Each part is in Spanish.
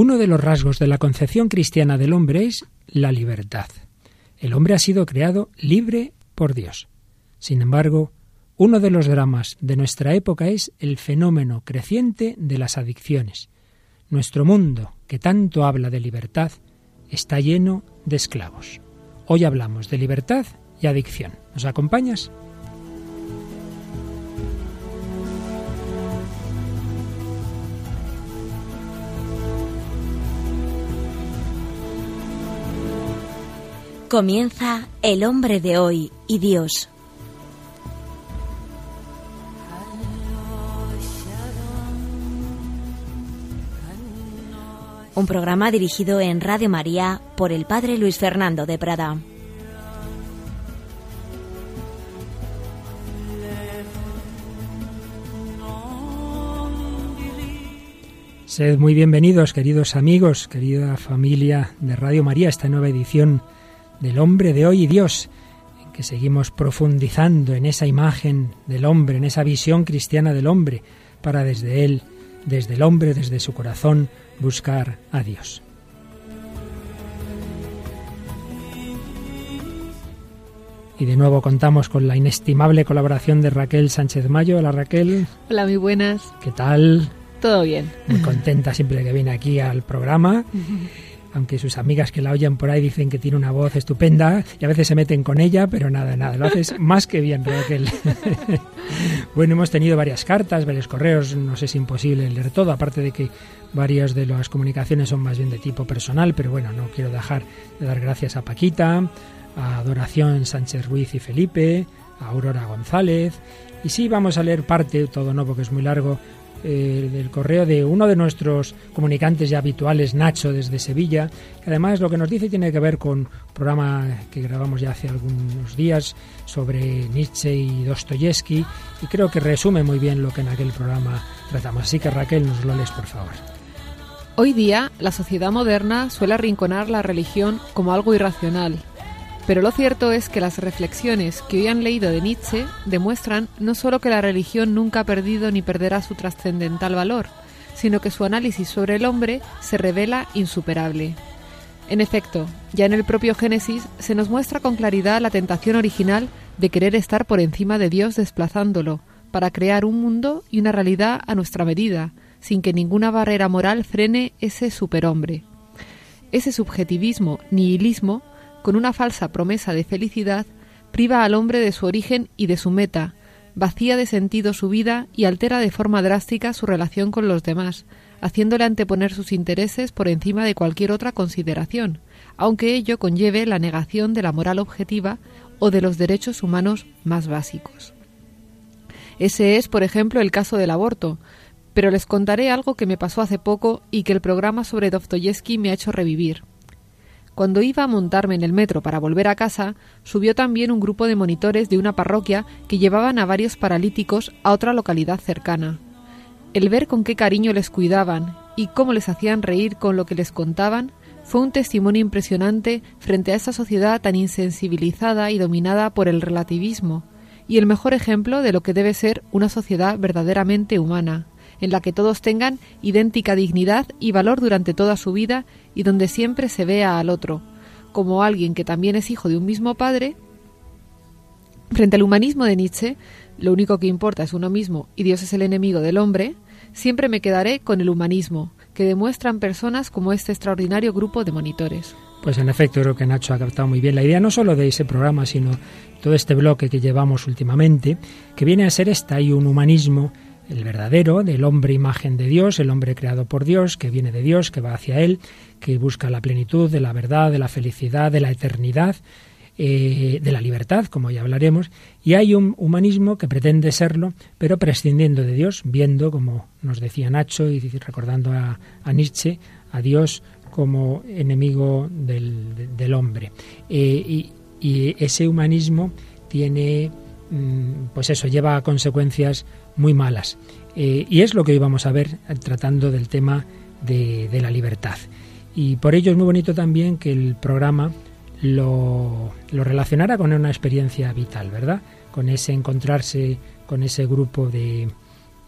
Uno de los rasgos de la concepción cristiana del hombre es la libertad. El hombre ha sido creado libre por Dios. Sin embargo, uno de los dramas de nuestra época es el fenómeno creciente de las adicciones. Nuestro mundo, que tanto habla de libertad, está lleno de esclavos. Hoy hablamos de libertad y adicción. ¿Nos acompañas? Comienza El hombre de hoy y Dios. Un programa dirigido en Radio María por el Padre Luis Fernando de Prada. Sed muy bienvenidos, queridos amigos, querida familia de Radio María, esta nueva edición del hombre de hoy y Dios, en que seguimos profundizando en esa imagen del hombre, en esa visión cristiana del hombre, para desde él, desde el hombre, desde su corazón, buscar a Dios. Y de nuevo contamos con la inestimable colaboración de Raquel Sánchez Mayo. Hola Raquel. Hola, muy buenas. ¿Qué tal? Todo bien. Muy contenta siempre que viene aquí al programa aunque sus amigas que la oyen por ahí dicen que tiene una voz estupenda y a veces se meten con ella, pero nada, nada, lo haces más que bien, Raquel. bueno, hemos tenido varias cartas, varios correos, no sé si es imposible leer todo, aparte de que varias de las comunicaciones son más bien de tipo personal, pero bueno, no quiero dejar de dar gracias a Paquita, a Adoración Sánchez Ruiz y Felipe, a Aurora González, y sí, vamos a leer parte, todo no porque es muy largo, eh, del correo de uno de nuestros comunicantes ya habituales, Nacho, desde Sevilla, que además lo que nos dice tiene que ver con un programa que grabamos ya hace algunos días sobre Nietzsche y Dostoyevsky, y creo que resume muy bien lo que en aquel programa tratamos. Así que Raquel, nos lo lees, por favor. Hoy día, la sociedad moderna suele arrinconar la religión como algo irracional, pero lo cierto es que las reflexiones que hoy han leído de Nietzsche demuestran no solo que la religión nunca ha perdido ni perderá su trascendental valor, sino que su análisis sobre el hombre se revela insuperable. En efecto, ya en el propio Génesis se nos muestra con claridad la tentación original de querer estar por encima de Dios desplazándolo, para crear un mundo y una realidad a nuestra medida, sin que ninguna barrera moral frene ese superhombre. Ese subjetivismo, nihilismo, con una falsa promesa de felicidad, priva al hombre de su origen y de su meta, vacía de sentido su vida y altera de forma drástica su relación con los demás, haciéndole anteponer sus intereses por encima de cualquier otra consideración, aunque ello conlleve la negación de la moral objetiva o de los derechos humanos más básicos. Ese es, por ejemplo, el caso del aborto, pero les contaré algo que me pasó hace poco y que el programa sobre Dostoyevsky me ha hecho revivir. Cuando iba a montarme en el metro para volver a casa, subió también un grupo de monitores de una parroquia que llevaban a varios paralíticos a otra localidad cercana. El ver con qué cariño les cuidaban y cómo les hacían reír con lo que les contaban fue un testimonio impresionante frente a esa sociedad tan insensibilizada y dominada por el relativismo, y el mejor ejemplo de lo que debe ser una sociedad verdaderamente humana, en la que todos tengan idéntica dignidad y valor durante toda su vida y donde siempre se vea al otro, como alguien que también es hijo de un mismo padre. Frente al humanismo de Nietzsche, lo único que importa es uno mismo y Dios es el enemigo del hombre, siempre me quedaré con el humanismo, que demuestran personas como este extraordinario grupo de monitores. Pues en efecto, creo que Nacho ha captado muy bien la idea, no solo de ese programa, sino todo este bloque que llevamos últimamente, que viene a ser esta y un humanismo el verdadero, del hombre imagen de Dios, el hombre creado por Dios, que viene de Dios, que va hacia Él, que busca la plenitud de la verdad, de la felicidad, de la eternidad, eh, de la libertad, como ya hablaremos, y hay un humanismo que pretende serlo, pero prescindiendo de Dios, viendo, como nos decía Nacho y recordando a, Nietzsche, a Dios como enemigo del, hombre. Eh, y, y, ese humanismo tiene, mm, pues eso, lleva a consecuencias muy malas. Eh, y es lo que hoy vamos a ver tratando del tema de, la libertad. Y por ello es muy bonito también que el programa lo, relacionara con una experiencia vital, ¿verdad? Con ese encontrarse con ese grupo de,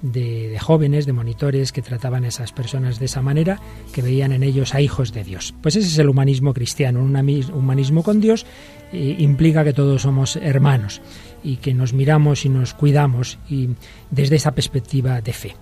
de, jóvenes, de monitores que trataban a esas personas de esa manera, que veían en ellos a hijos de Dios. Pues ese es el humanismo cristiano, un humanismo con Dios eh, implica que todos somos hermanos y que nos miramos y nos cuidamos y desde esa perspectiva de fe.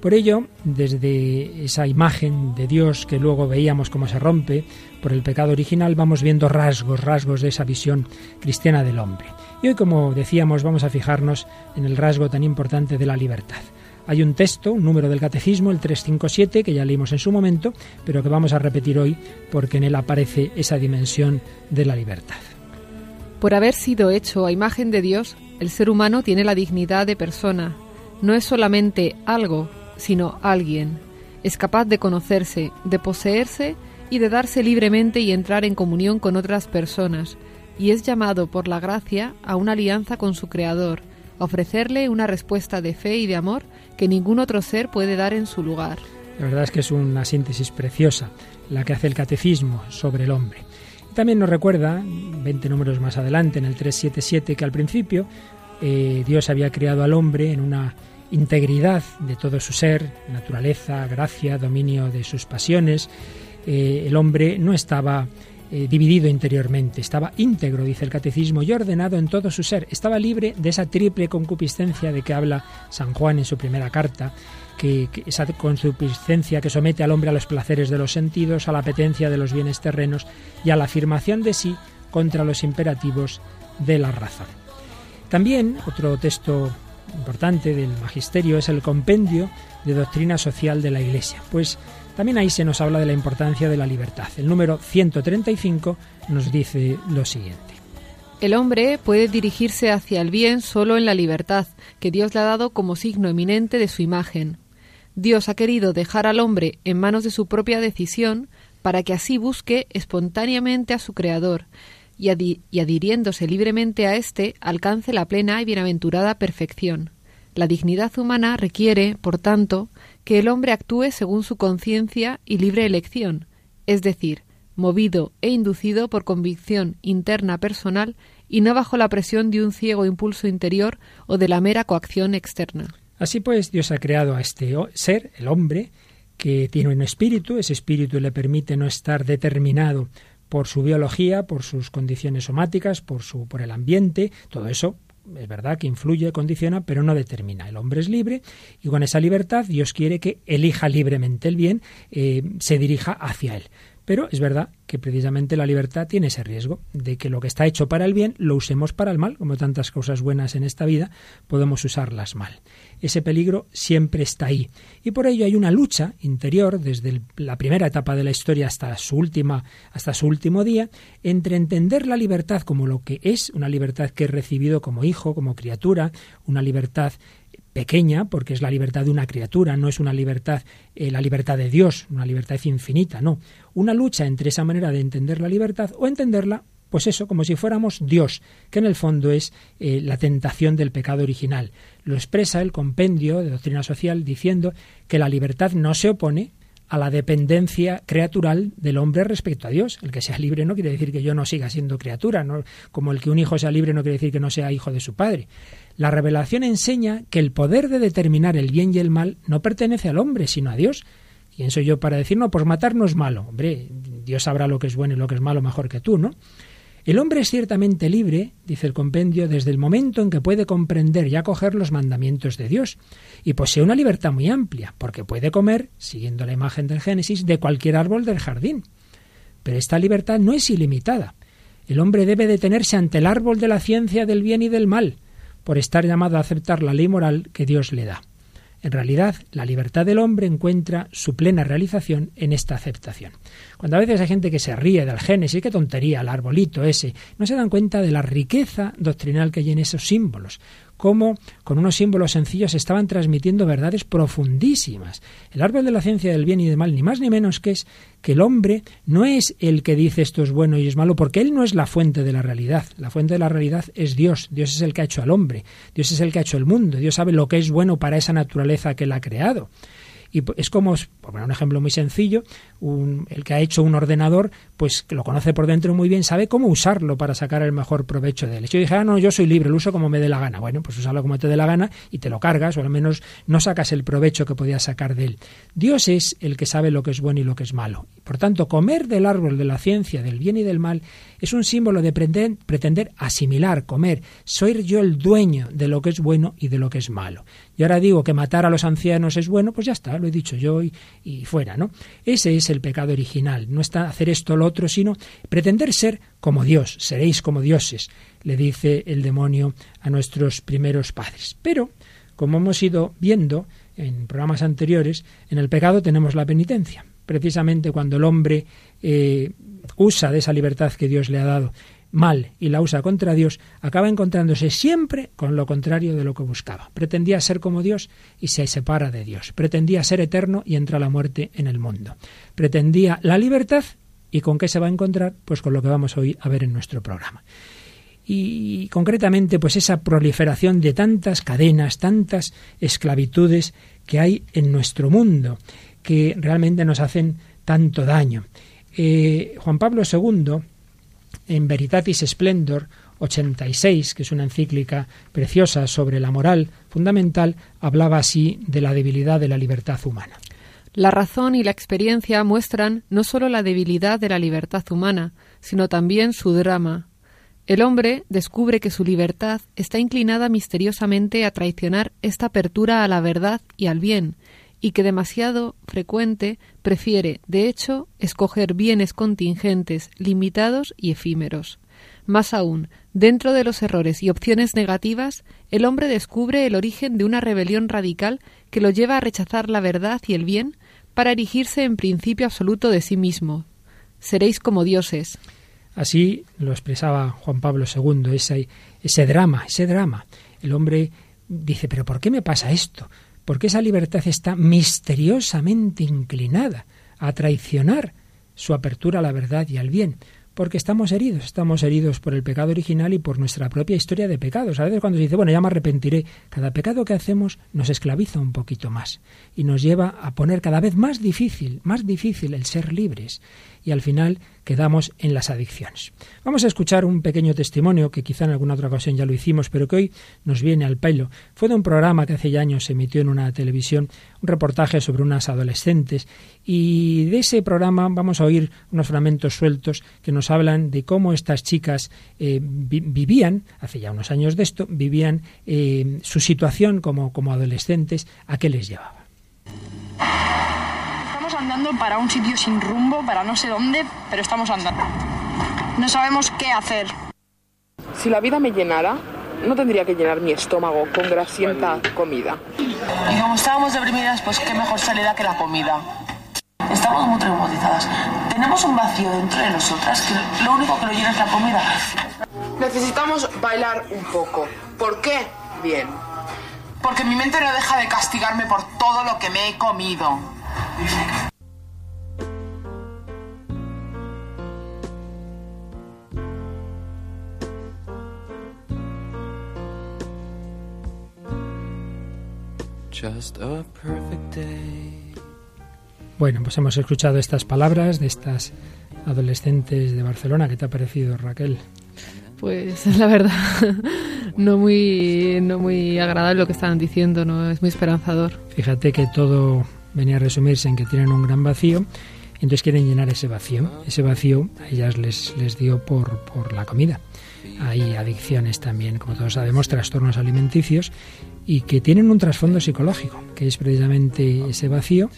Por ello, desde esa imagen de Dios que luego veíamos cómo se rompe por el pecado original, vamos viendo rasgos, rasgos de esa visión cristiana del hombre. Y hoy, como decíamos, vamos a fijarnos en el rasgo tan importante de la libertad. Hay un texto, un número del catecismo, el 357, que ya leímos en su momento, pero que vamos a repetir hoy porque en él aparece esa dimensión de la libertad. Por haber sido hecho a imagen de Dios, el ser humano tiene la dignidad de persona. No es solamente algo, sino alguien. Es capaz de conocerse, de poseerse y de darse libremente y entrar en comunión con otras personas, y es llamado por la gracia a una alianza con su Creador, ofrecerle una respuesta de fe y de amor que ningún otro ser puede dar en su lugar. La verdad es que es una síntesis preciosa la que hace el catecismo sobre el hombre. También nos recuerda, 20 números más adelante, en el 377, que al principio eh, Dios había creado al hombre en una integridad de todo su ser, naturaleza, gracia, dominio de sus pasiones. Eh, el hombre no estaba eh, dividido interiormente, estaba íntegro, dice el catecismo, y ordenado en todo su ser. Estaba libre de esa triple concupiscencia de que habla San Juan en su primera carta, que, esa consuficiencia que somete al hombre a los placeres de los sentidos, a la apetencia de los bienes terrenos y a la afirmación de sí contra los imperativos de la razón. También otro texto importante del magisterio es el compendio de doctrina social de la Iglesia, pues también ahí se nos habla de la importancia de la libertad. El número 135 nos dice lo siguiente. El hombre puede dirigirse hacia el bien solo en la libertad, que Dios le ha dado como signo eminente de su imagen. Dios ha querido dejar al hombre en manos de su propia decisión para que así busque espontáneamente a su Creador y, adhiriéndose libremente a éste alcance la plena y bienaventurada perfección. La dignidad humana requiere, por tanto, que el hombre actúe según su conciencia y libre elección, es decir, movido e inducido por convicción interna personal y no bajo la presión de un ciego impulso interior o de la mera coacción externa. Así pues, Dios ha creado a este ser, el hombre, que tiene un espíritu, ese espíritu le permite no estar determinado por su biología, por sus condiciones somáticas, por su por el ambiente, todo eso es verdad que influye, condiciona, pero no determina. El hombre es libre y con esa libertad Dios quiere que elija libremente el bien, eh, se dirija hacia él. Pero es verdad que precisamente la libertad tiene ese riesgo de que lo que está hecho para el bien lo usemos para el mal, como tantas cosas buenas en esta vida, podemos usarlas mal. Ese peligro siempre está ahí. Y por ello hay una lucha interior desde la primera etapa de la historia hasta su última hasta su último día entre entender la libertad como lo que es, una libertad que he recibido como hijo, como criatura, una libertad pequeña, porque es la libertad de una criatura, no es una libertad, eh, la libertad de Dios, una libertad infinita, no. Una lucha entre esa manera de entender la libertad o entenderla, pues eso, como si fuéramos Dios, que en el fondo es eh, la tentación del pecado original. Lo expresa el compendio de doctrina social diciendo que la libertad no se opone a la dependencia creatural del hombre respecto a Dios. El que sea libre no quiere decir que yo no siga siendo criatura, ¿no? como el que un hijo sea libre no quiere decir que no sea hijo de su padre. La revelación enseña que el poder de determinar el bien y el mal no pertenece al hombre, sino a Dios. ¿Quién soy yo para decir, no, pues matar no es malo? Hombre, Dios sabrá lo que es bueno y lo que es malo mejor que tú, ¿no? El hombre es ciertamente libre, dice el compendio, desde el momento en que puede comprender y acoger los mandamientos de Dios, y posee una libertad muy amplia, porque puede comer, siguiendo la imagen del Génesis, de cualquier árbol del jardín. Pero esta libertad no es ilimitada. El hombre debe detenerse ante el árbol de la ciencia del bien y del mal, por estar llamado a aceptar la ley moral que Dios le da. En realidad, la libertad del hombre encuentra su plena realización en esta aceptación. Cuando a veces hay gente que se ríe del Génesis, qué tontería, el arbolito ese, no se dan cuenta de la riqueza doctrinal que hay en esos símbolos cómo con unos símbolos sencillos estaban transmitiendo verdades profundísimas. El árbol de la ciencia del bien y del mal, ni más ni menos que es que el hombre no es el que dice esto es bueno y es malo, porque él no es la fuente de la realidad. La fuente de la realidad es Dios. Dios es el que ha hecho al hombre. Dios es el que ha hecho el mundo. Dios sabe lo que es bueno para esa naturaleza que él ha creado. Y es como, por poner un ejemplo muy sencillo, el que ha hecho un ordenador, pues que lo conoce por dentro muy bien, sabe cómo usarlo para sacar el mejor provecho de él. yo dije, ah, no, yo soy libre, lo uso como me dé la gana. Bueno, pues usarlo como te dé la gana y te lo cargas, o al menos no sacas el provecho que podías sacar de él. Dios es el que sabe lo que es bueno y lo que es malo. Por tanto, comer del árbol de la ciencia, del bien y del mal, es un símbolo de pretender, asimilar, comer. Soy yo el dueño de lo que es bueno y de lo que es malo. Y ahora digo que matar a los ancianos es bueno, pues ya está, lo he dicho yo y, fuera, ¿no? Ese es el pecado original. No está hacer esto o lo otro, sino pretender ser como Dios. Seréis como dioses, le dice el demonio a nuestros primeros padres. Pero, como hemos ido viendo en programas anteriores, en el pecado tenemos la penitencia. Precisamente cuando el hombre eh, usa de esa libertad que Dios le ha dado mal y la usa contra Dios, acaba encontrándose siempre con lo contrario de lo que buscaba. Pretendía ser como Dios y se separa de Dios. Pretendía ser eterno y entra la muerte en el mundo. Pretendía la libertad y con qué se va a encontrar, pues con lo que vamos hoy a ver en nuestro programa. Y concretamente, pues esa proliferación de tantas cadenas, tantas esclavitudes que hay en nuestro mundo, que realmente nos hacen tanto daño. Eh, Juan Pablo II, en Veritatis Splendor 86, que es una encíclica preciosa sobre la moral fundamental, hablaba así de la debilidad de la libertad humana. La razón y la experiencia muestran no sólo la debilidad de la libertad humana, sino también su drama. El hombre descubre que su libertad está inclinada misteriosamente a traicionar esta apertura a la verdad y al bien, y que demasiado frecuente prefiere, de hecho, escoger bienes contingentes, limitados y efímeros. Más aún, dentro de los errores y opciones negativas, el hombre descubre el origen de una rebelión radical que lo lleva a rechazar la verdad y el bien para erigirse en principio absoluto de sí mismo. Seréis como dioses. Así lo expresaba Juan Pablo II, ese, ese drama, ese drama. El hombre dice, pero ¿por qué me pasa esto? Porque esa libertad está misteriosamente inclinada a traicionar su apertura a la verdad y al bien, porque estamos heridos, estamos heridos por el pecado original y por nuestra propia historia de pecados. A veces cuando se dice, bueno, ya me arrepentiré, cada pecado que hacemos nos esclaviza un poquito más y nos lleva a poner cada vez más difícil, más difícil el ser libres y al final quedamos en las adicciones. Vamos a escuchar un pequeño testimonio que quizá en alguna otra ocasión ya lo hicimos, pero que hoy nos viene al pelo. Fue de un programa que hace ya años se emitió en una televisión, un reportaje sobre unas adolescentes y de ese programa vamos a oír unos fragmentos sueltos que nos hablan de cómo estas chicas eh, vivían, hace ya unos años de esto, vivían eh, su situación como, como adolescentes, a qué les llevaba andando para un sitio sin rumbo, para no sé dónde, pero estamos andando. No sabemos qué hacer. Si la vida me llenara, no tendría que llenar mi estómago con grasienta comida. Y como estábamos deprimidas, pues qué mejor salida que la comida. Estamos muy traumatizadas. Tenemos un vacío dentro de nosotras que lo único que lo llena es la comida. Necesitamos bailar un poco. ¿Por qué? Bien. Porque mi mente no deja de castigarme por todo lo que me he comido. Bueno, pues hemos escuchado estas palabras de estas adolescentes de Barcelona. ¿Qué te ha parecido, Raquel? Pues la verdad, no muy, no muy agradable lo que estaban diciendo, no es muy esperanzador. Fíjate que todo venía a resumirse en que tienen un gran vacío, entonces quieren llenar ese vacío. Ese vacío a ellas les, les dio por, por la comida. Hay adicciones también, como todos sabemos, trastornos alimenticios y que tienen un trasfondo psicológico, que es precisamente ese vacío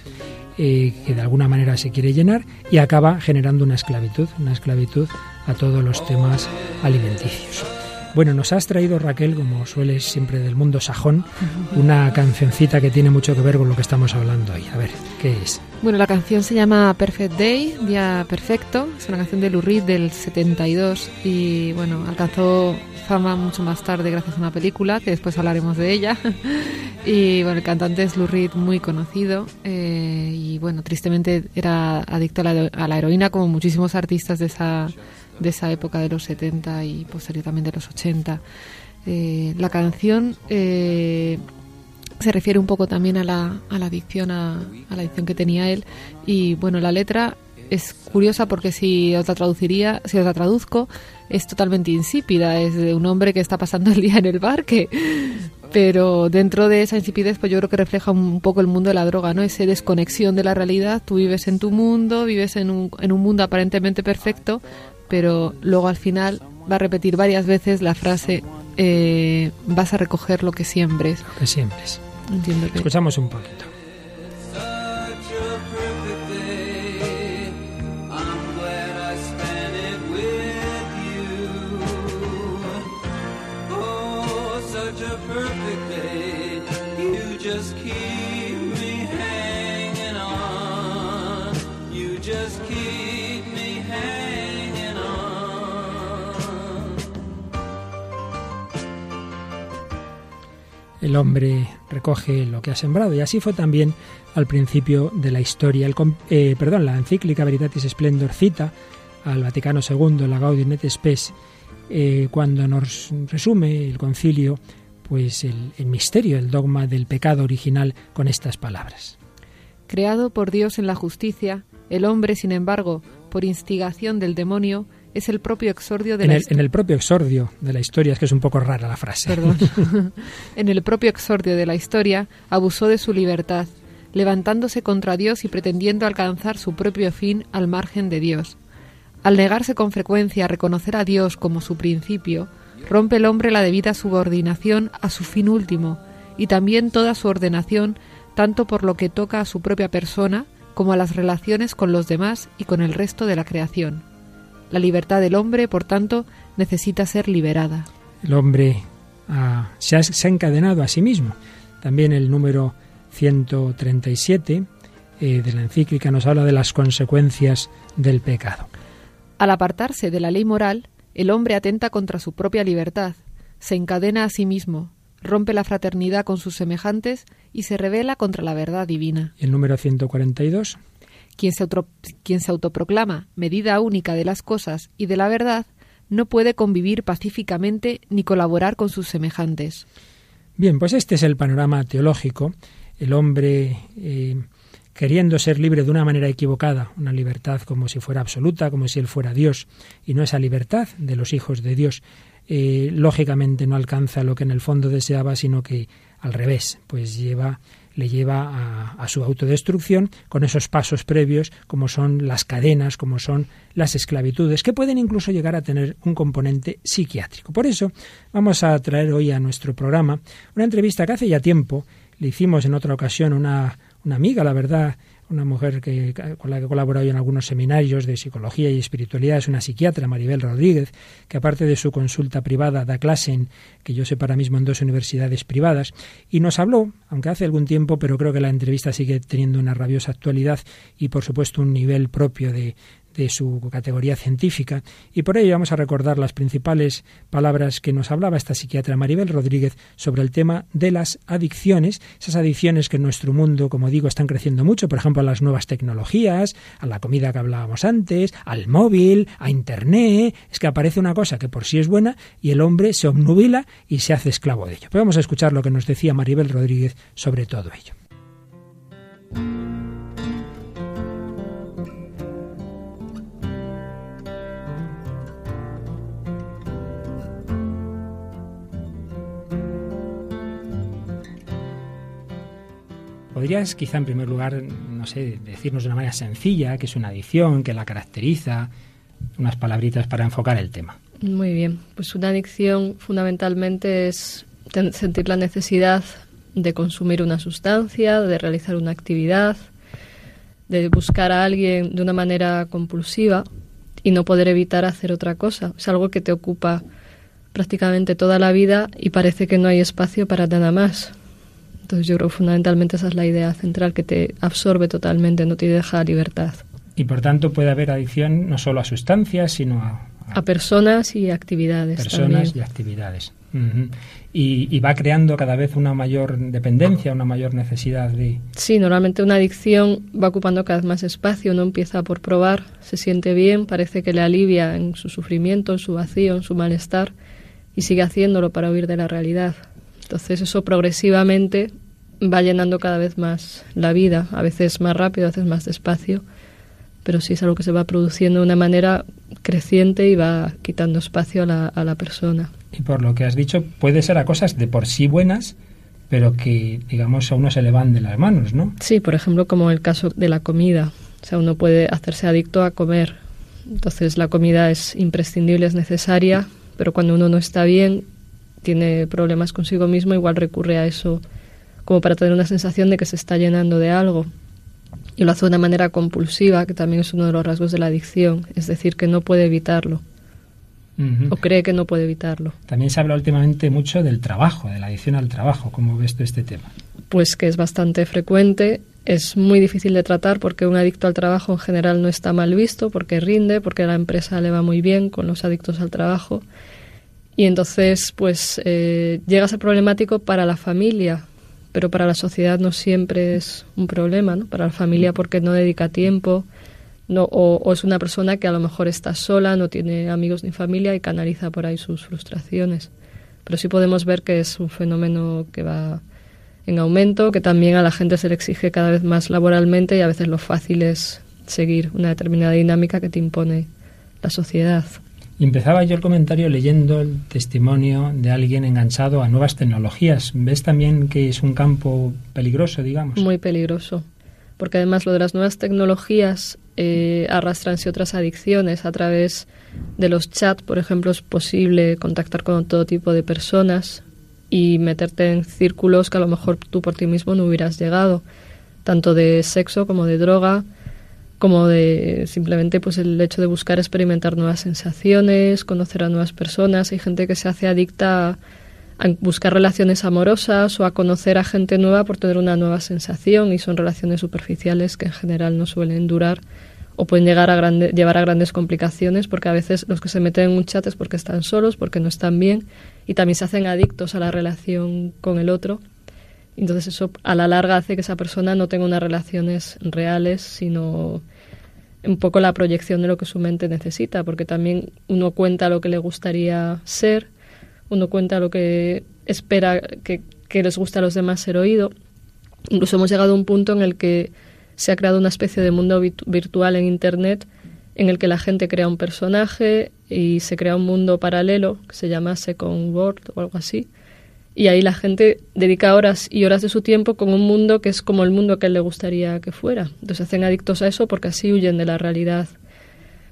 eh, que de alguna manera se quiere llenar y acaba generando una esclavitud, una esclavitud a todos los temas alimenticios. Bueno, nos has traído, Raquel, como sueles siempre del mundo sajón, una cancioncita que tiene mucho que ver con lo que estamos hablando hoy. A ver, ¿qué es? Bueno, la canción se llama Perfect Day, Día Perfecto. Es una canción de Lou del 72 y, bueno, alcanzó fama mucho más tarde gracias a una película, que después hablaremos de ella. y, bueno, el cantante es Lou muy conocido. Eh, y, bueno, tristemente era adicto a la, a la heroína como muchísimos artistas de esa de esa época de los 70 y posteriormente de los 80. Eh, la canción eh, se refiere un poco también a la, a la adicción, a, a la adicción que tenía él. Y bueno, la letra es curiosa porque si os la traduciría, si os la traduzco, es totalmente insípida. Es de un hombre que está pasando el día en el bar, que, pero dentro de esa insipidez, pues yo creo que refleja un poco el mundo de la droga, ¿no? Esa desconexión de la realidad. Tú vives en tu mundo, vives en un, en un mundo aparentemente perfecto, pero luego al final va a repetir varias veces la frase eh, vas a recoger lo que siembres. Lo que siembres. Entiendo que... Escuchamos un poquito. El hombre recoge lo que ha sembrado. Y así fue también al principio de la historia. Eh, perdón, la encíclica Veritatis Splendor cita al Vaticano II, la Gaudium et Spes, eh, cuando nos resume el concilio pues el misterio, el dogma del pecado original con estas palabras. Creado por Dios en la justicia, el hombre, sin embargo, por instigación del demonio, es el propio exordio de en la el, en el propio exordio de la historia, es que es un poco rara la frase. Perdón. en el propio exordio de la historia abusó de su libertad, levantándose contra Dios y pretendiendo alcanzar su propio fin al margen de Dios. Al negarse con frecuencia a reconocer a Dios como su principio, rompe el hombre la debida subordinación a su fin último y también toda su ordenación, tanto por lo que toca a su propia persona como a las relaciones con los demás y con el resto de la creación. La libertad del hombre, por tanto, necesita ser liberada. El hombre ah, se, ha, se, ha, encadenado a sí mismo. También el número 137 eh, de la encíclica nos habla de las consecuencias del pecado. Al apartarse de la ley moral, el hombre atenta contra su propia libertad, se encadena a sí mismo, rompe la fraternidad con sus semejantes y se revela contra la verdad divina. ¿Y el número 142? Quien se, autoproclama medida única de las cosas y de la verdad no puede convivir pacíficamente ni colaborar con sus semejantes. Bien, pues este es el panorama teológico. El hombre eh, queriendo ser libre de una manera equivocada, una libertad como si fuera absoluta, como si él fuera Dios, y no esa libertad de los hijos de Dios, eh, lógicamente no alcanza lo que en el fondo deseaba, sino que al revés, pues lleva le lleva a, a, su autodestrucción con esos pasos previos como son las cadenas, como son las esclavitudes, que pueden incluso llegar a tener un componente psiquiátrico. Por eso vamos a traer hoy a nuestro programa una entrevista que hace ya tiempo le hicimos en otra ocasión una, una amiga, la verdad, una mujer que, con la que he colaborado en algunos seminarios de psicología y espiritualidad, es una psiquiatra, Maribel Rodríguez, que aparte de su consulta privada da clase en, que yo sé para mismo en dos universidades privadas, y nos habló, aunque hace algún tiempo, pero creo que la entrevista sigue teniendo una rabiosa actualidad y por supuesto un nivel propio de, de su categoría científica y por ello vamos a recordar las principales palabras que nos hablaba esta psiquiatra Maribel Rodríguez sobre el tema de las adicciones, esas adicciones que en nuestro mundo, como digo, están creciendo mucho, por ejemplo, a las nuevas tecnologías, a la comida que hablábamos antes, al móvil, a internet, es que aparece una cosa que por sí es buena y el hombre se obnubila y se hace esclavo de ello. Pero vamos a escuchar lo que nos decía Maribel Rodríguez sobre todo ello. ¿Podrías quizá en primer lugar, no sé, decirnos de una manera sencilla qué es una adicción, qué la caracteriza, unas palabritas para enfocar el tema? Muy bien, pues una adicción fundamentalmente es sentir la necesidad de consumir una sustancia, de realizar una actividad, de buscar a alguien de una manera compulsiva y no poder evitar hacer otra cosa. Es algo que te ocupa prácticamente toda la vida y parece que no hay espacio para nada más. Entonces yo creo que fundamentalmente esa es la idea central, que te absorbe totalmente, no te deja libertad. Y por tanto puede haber adicción no solo a sustancias, sino a... A, a personas y actividades. Personas también. y actividades. Uh -huh. y, y, va creando cada vez una mayor dependencia, una mayor necesidad de... Sí, normalmente una adicción va ocupando cada vez más espacio, uno empieza por probar, se siente bien, parece que le alivia en su sufrimiento, en su vacío, en su malestar, y sigue haciéndolo para huir de la realidad. Entonces eso progresivamente va llenando cada vez más la vida, a veces más rápido, a veces más despacio, pero sí es algo que se va produciendo de una manera creciente y va quitando espacio a la, a la persona. Y por lo que has dicho, puede ser a cosas de por sí buenas, pero que, digamos, a uno se le van de las manos, ¿no? Sí, por ejemplo, como el caso de la comida. O sea, uno puede hacerse adicto a comer. Entonces, la comida es imprescindible, es necesaria, pero cuando uno no está bien, tiene problemas consigo mismo, igual recurre a eso como para tener una sensación de que se está llenando de algo. Y lo hace de una manera compulsiva, que también es uno de los rasgos de la adicción, es decir, que no puede evitarlo o cree que no puede evitarlo. También se habla últimamente mucho del trabajo, de la adicción al trabajo. ¿Cómo ves tú este tema? Pues que es bastante frecuente, es muy difícil de tratar porque un adicto al trabajo en general no está mal visto, porque rinde, porque la empresa le va muy bien con los adictos al trabajo. Y entonces, pues eh, llega a ser problemático para la familia, pero para la sociedad no siempre es un problema, ¿no? Para la familia porque no dedica tiempo, no, o, es una persona que a lo mejor está sola, no tiene amigos ni familia y canaliza por ahí sus frustraciones. Pero sí podemos ver que es un fenómeno que va en aumento, que también a la gente se le exige cada vez más laboralmente y a veces lo fácil es seguir una determinada dinámica que te impone la sociedad. Y empezaba yo el comentario leyendo el testimonio de alguien enganchado a nuevas tecnologías. ¿Ves también que es un campo peligroso, digamos? Muy peligroso, porque además lo de las nuevas tecnologías eh, arrastranse otras adicciones. A través de los chats, por ejemplo, es posible contactar con todo tipo de personas y meterte en círculos que a lo mejor tú por ti mismo no hubieras llegado, tanto de sexo como de droga, como de simplemente pues el hecho de buscar experimentar nuevas sensaciones, conocer a nuevas personas. Hay gente que se hace adicta a buscar relaciones amorosas o a conocer a gente nueva por tener una nueva sensación y son relaciones superficiales que en general no suelen durar o pueden llegar a llevar a grandes complicaciones porque a veces los que se meten en un chat es porque están solos, porque no están bien y también se hacen adictos a la relación con el otro. Entonces eso a la larga hace que esa persona no tenga unas relaciones reales, sino un poco la proyección de lo que su mente necesita, porque también uno cuenta lo que le gustaría ser, uno cuenta lo que espera que, les gusta a los demás ser oído. Incluso hemos llegado a un punto en el que se ha creado una especie de mundo virtual en Internet en el que la gente crea un personaje y se crea un mundo paralelo que se llama Second World o algo así. Y ahí la gente dedica horas y horas de su tiempo con un mundo que es como el mundo que le gustaría que fuera. Entonces se hacen adictos a eso porque así huyen de la realidad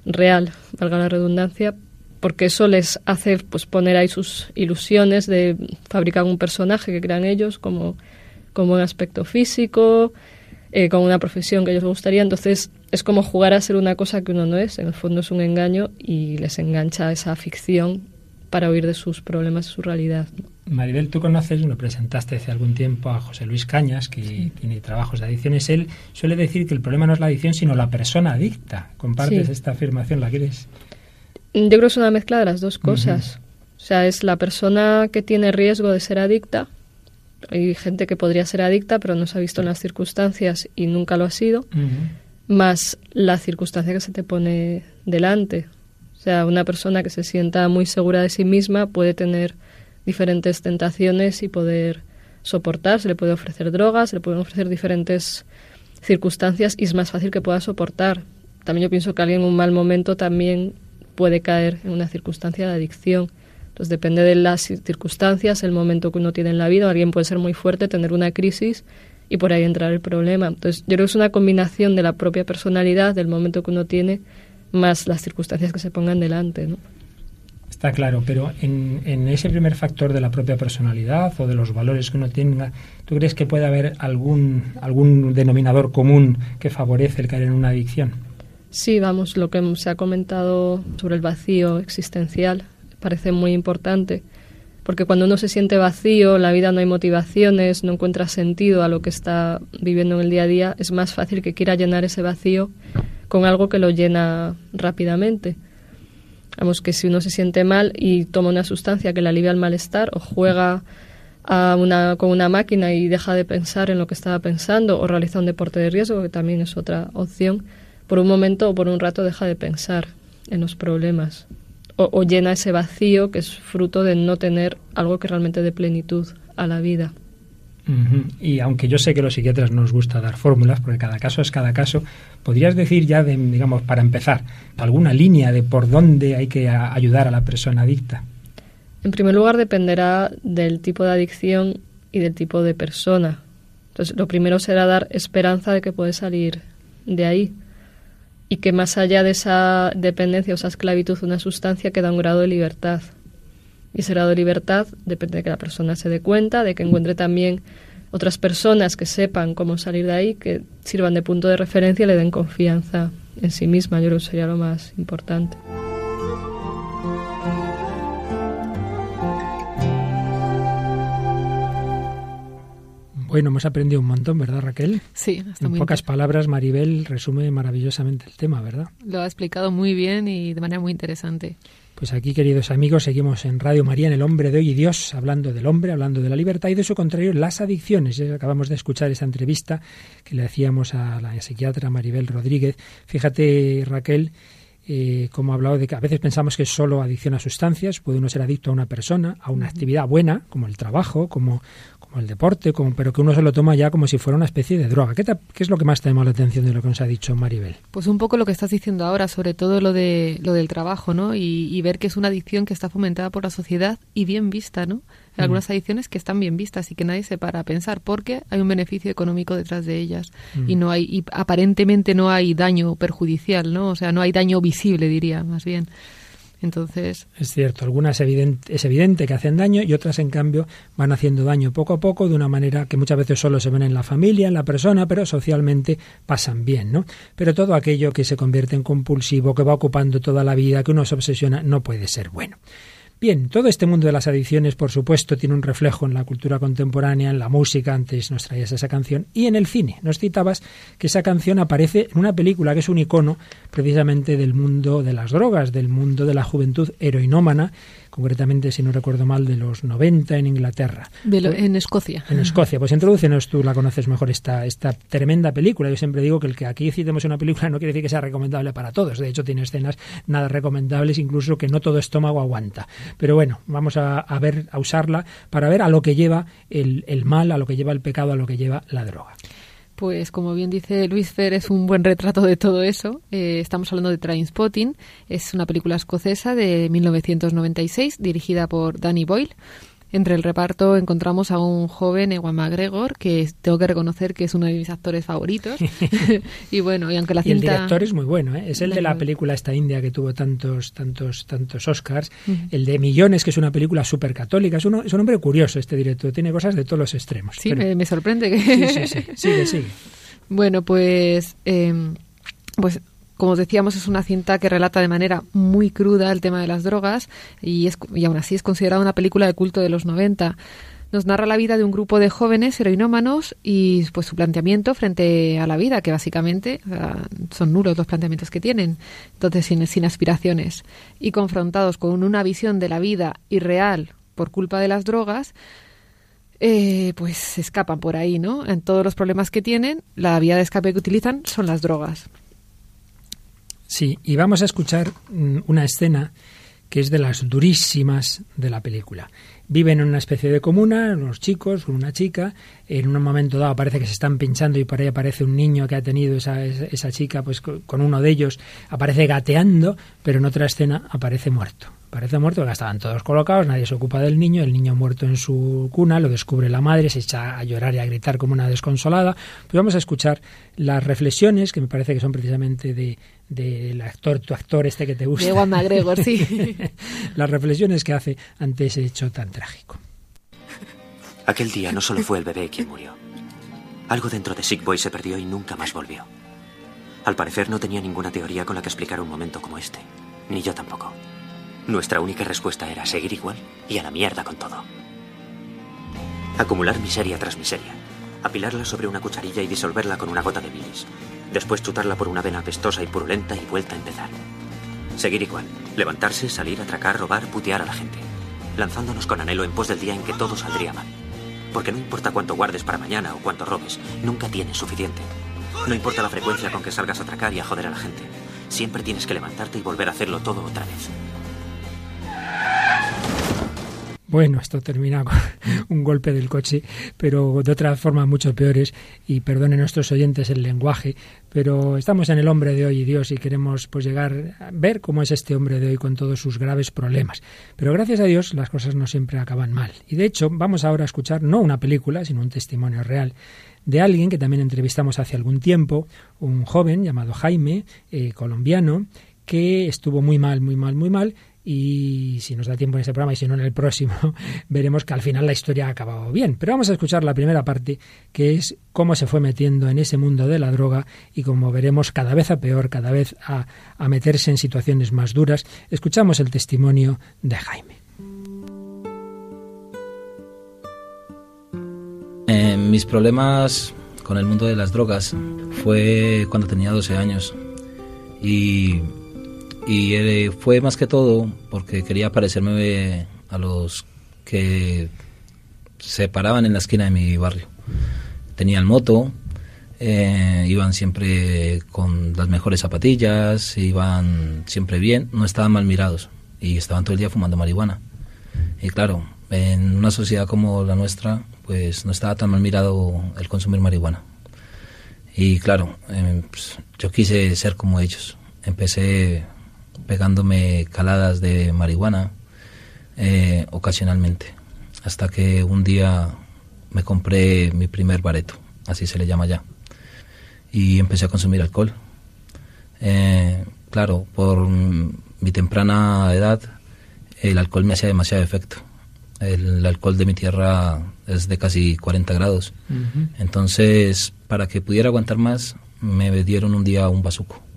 real, valga la redundancia, porque eso les hace pues poner ahí sus ilusiones de fabricar un personaje que crean ellos como, como un aspecto físico, eh, con una profesión que ellos les gustaría. Entonces es como jugar a ser una cosa que uno no es. En el fondo es un engaño y les engancha esa ficción para huir de sus problemas, de su realidad. Maribel, tú conoces, lo presentaste hace algún tiempo a José Luis Cañas, que tiene trabajos de adicciones. Él suele decir que el problema no es la adicción, sino la persona adicta. ¿Compartes esta afirmación? ¿La quieres? Yo creo que es una mezcla de las dos cosas. O sea, es la persona que tiene riesgo de ser adicta, hay gente que podría ser adicta, pero no se ha visto en las circunstancias y nunca lo ha sido, más la circunstancia que se te pone delante. O sea, una persona que se sienta muy segura de sí misma puede tener diferentes tentaciones y poder soportar. Se le puede ofrecer drogas, se le pueden ofrecer diferentes circunstancias y es más fácil que pueda soportar. También yo pienso que alguien en un mal momento también puede caer en una circunstancia de adicción. Entonces depende de las circunstancias, el momento que uno tiene en la vida. Alguien puede ser muy fuerte, tener una crisis y por ahí entrar el problema. Entonces yo creo que es una combinación de la propia personalidad, del momento que uno tiene, más las circunstancias que se pongan delante. ¿no? Está claro, pero en, en, ese primer factor de la propia personalidad o de los valores que uno tenga, ¿tú crees que puede haber algún, algún denominador común que favorece el caer en una adicción? Sí, vamos, lo que se ha comentado sobre el vacío existencial, parece muy importante, porque cuando uno se siente vacío, en la vida no hay motivaciones, no encuentra sentido a lo que está viviendo en el día a día, es más fácil que quiera llenar ese vacío con algo que lo llena rápidamente. Vamos, que si uno se siente mal y toma una sustancia que le alivia el malestar o juega a una, con una máquina y deja de pensar en lo que estaba pensando o realiza un deporte de riesgo, que también es otra opción, por un momento o por un rato deja de pensar en los problemas o, llena ese vacío que es fruto de no tener algo que realmente dé plenitud a la vida. Y aunque yo sé que los psiquiatras nos gusta dar fórmulas, porque cada caso es cada caso, ¿podrías decir ya, de, digamos, para empezar, alguna línea de por dónde hay que ayudar a la persona adicta? En primer lugar, dependerá del tipo de adicción y del tipo de persona. Entonces, lo primero será dar esperanza de que puede salir de ahí y que más allá de esa dependencia o esa esclavitud, una sustancia que da un grado de libertad. Y ese grado de libertad depende de que la persona se dé cuenta, de que encuentre también otras personas que sepan cómo salir de ahí, que sirvan de punto de referencia y le den confianza en sí misma. Yo creo que sería lo más importante. Bueno, hemos aprendido un montón, ¿verdad, Raquel? Sí, está En pocas palabras, Maribel resume maravillosamente el tema, ¿verdad? Lo ha explicado muy bien y de manera muy interesante. Pues aquí, queridos amigos, seguimos en Radio María, en El Hombre de Hoy y Dios, hablando del hombre, hablando de la libertad y de su contrario, las adicciones. Acabamos de escuchar esa entrevista que le hacíamos a la psiquiatra Maribel Rodríguez. Fíjate, Raquel, eh, como ha hablado de que a veces pensamos que es solo adicción a sustancias, puede uno ser adicto a una persona, a una actividad buena, como el trabajo, como, como el deporte, como, pero que uno se lo toma ya como si fuera una especie de droga. ¿Qué, ¿Qué, es lo que más te llama la atención de lo que nos ha dicho Maribel? Pues un poco lo que estás diciendo ahora, sobre todo lo de lo del trabajo, ¿no? Y, ver que es una adicción que está fomentada por la sociedad y bien vista, ¿no? Hay algunas adicciones que están bien vistas y que nadie se para a pensar porque hay un beneficio económico detrás de ellas y no hay y aparentemente no hay daño perjudicial, ¿no? O sea, no hay daño visible, diría, más bien. Es cierto, algunas es evidente que hacen daño y otras, en cambio, van haciendo daño poco a poco de una manera que muchas veces solo se ven en la familia, en la persona, pero socialmente pasan bien, ¿no? Pero todo aquello que se convierte en compulsivo, que va ocupando toda la vida, que uno se obsesiona, no puede ser bueno. Bien, todo este mundo de las adicciones, por supuesto, tiene un reflejo en la cultura contemporánea, en la música, antes nos traías esa canción, y en el cine. Nos citabas que esa canción aparece en una película que es un icono precisamente del mundo de las drogas, del mundo de la juventud heroinómana, concretamente, si no recuerdo mal, de los 90 en Inglaterra. en Escocia. En Escocia. Pues introdúcenos, tú la conoces mejor, esta, esta tremenda película. Yo siempre digo que el que aquí citemos una película no quiere decir que sea recomendable para todos. De hecho, tiene escenas nada recomendables, incluso que no todo estómago aguanta. Pero bueno, vamos a, ver, a usarla para ver a lo que lleva el, el mal, a lo que lleva el pecado, a lo que lleva la droga. Pues como bien dice Luis Fer, es un buen retrato de todo eso. Eh, estamos hablando de Trainspotting. Es una película escocesa de 1996 dirigida por Danny Boyle. Entre el reparto encontramos a un joven Ewan McGregor, que tengo que reconocer que es uno de mis actores favoritos. y bueno, y aunque la cinta... el director es muy bueno, ¿eh? es el de la película esta india que tuvo tantos, tantos, tantos Oscars. El de Millones, que es una película súper católica. Es, es un hombre curioso este director, tiene cosas de todos los extremos. Sí, me, sorprende que... sí, sí, sí, sigue, sigue. Bueno, pues... Eh, pues como decíamos, es una cinta que relata de manera muy cruda el tema de las drogas y, es, y aún así es considerada una película de culto de los 90 nos narra la vida de un grupo de jóvenes heroinómanos y pues su planteamiento frente a la vida, que básicamente son nulos los planteamientos que tienen, entonces sin, sin aspiraciones. Y confrontados con una visión de la vida irreal por culpa de las drogas, eh, pues se escapan por ahí, ¿no? En todos los problemas que tienen, la vía de escape que utilizan son las drogas. Sí, y vamos a escuchar mm, una escena que es de las durísimas de la película. Viven en una especie de comuna, unos chicos, una chica, en un momento dado parece que se están pinchando y por ahí aparece un niño que ha tenido esa, esa chica, pues con uno de ellos aparece gateando, pero en otra escena aparece muerto. Parece muerto porque estaban todos colocados, nadie se ocupa del niño, el niño muerto en su cuna, lo descubre la madre, se echa a llorar y a gritar como una desconsolada. Pues vamos a escuchar las reflexiones, que me parece que son precisamente de, del actor, tu actor este que te gusta. De Juan McGregor, sí. las reflexiones que hace ante ese hecho tan trágico. Aquel día no solo fue el bebé quien murió. Algo dentro de Sick Boy se perdió y nunca más volvió. Al parecer no tenía ninguna teoría con la que explicar un momento como este. Ni yo tampoco. Nuestra única respuesta era seguir igual y a la mierda con todo. Acumular miseria tras miseria. Apilarla sobre una cucharilla y disolverla con una gota de bilis. Después chutarla por una vena apestosa y purulenta y vuelta a empezar. Seguir igual. Levantarse, salir, atracar, robar, putear a la gente. Lanzándonos con anhelo en pos del día en que todo saldría mal. Porque no importa cuánto guardes para mañana o cuánto robes, nunca tienes suficiente. No importa la frecuencia con que salgas a atracar y a joder a la gente. Siempre tienes que levantarte y volver a hacerlo todo otra vez. Bueno, esto termina con un golpe del coche, pero de otras formas mucho peores, y perdonen nuestros oyentes el lenguaje, pero estamos en el hombre de hoy y Dios y queremos pues llegar a ver cómo es este hombre de hoy con todos sus graves problemas. Pero gracias a Dios las cosas no siempre acaban mal. Y de hecho vamos ahora a escuchar no una película, sino un testimonio real de alguien que también entrevistamos hace algún tiempo, un joven llamado Jaime, eh, colombiano, que estuvo muy mal, muy mal, muy mal, y si nos da tiempo en este programa y si no en el próximo, veremos que al final la historia ha acabado bien. Pero vamos a escuchar la primera parte, que es cómo se fue metiendo en ese mundo de la droga y como veremos cada vez a peor, cada vez a, a meterse en situaciones más duras. Escuchamos el testimonio de Jaime. Eh, mis problemas con el mundo de las drogas fue cuando tenía 12 años y y eh, fue más que todo porque quería parecerme a los que se paraban en la esquina de mi barrio. Tenían moto, eh, iban siempre con las mejores zapatillas, iban siempre bien, no estaban mal mirados y estaban todo el día fumando marihuana. Y claro, en una sociedad como la nuestra, pues no estaba tan mal mirado el consumir marihuana. Y claro, eh, yo quise ser como ellos. Empecé pegándome caladas de marihuana eh, ocasionalmente, hasta que un día me compré mi primer bareto, así se le llama ya, y empecé a consumir alcohol. Eh, claro, por mi temprana edad, el alcohol me hacía demasiado efecto. El alcohol de mi tierra es de casi 40 grados. Entonces, para que pudiera aguantar más, me dieron un día un bazuco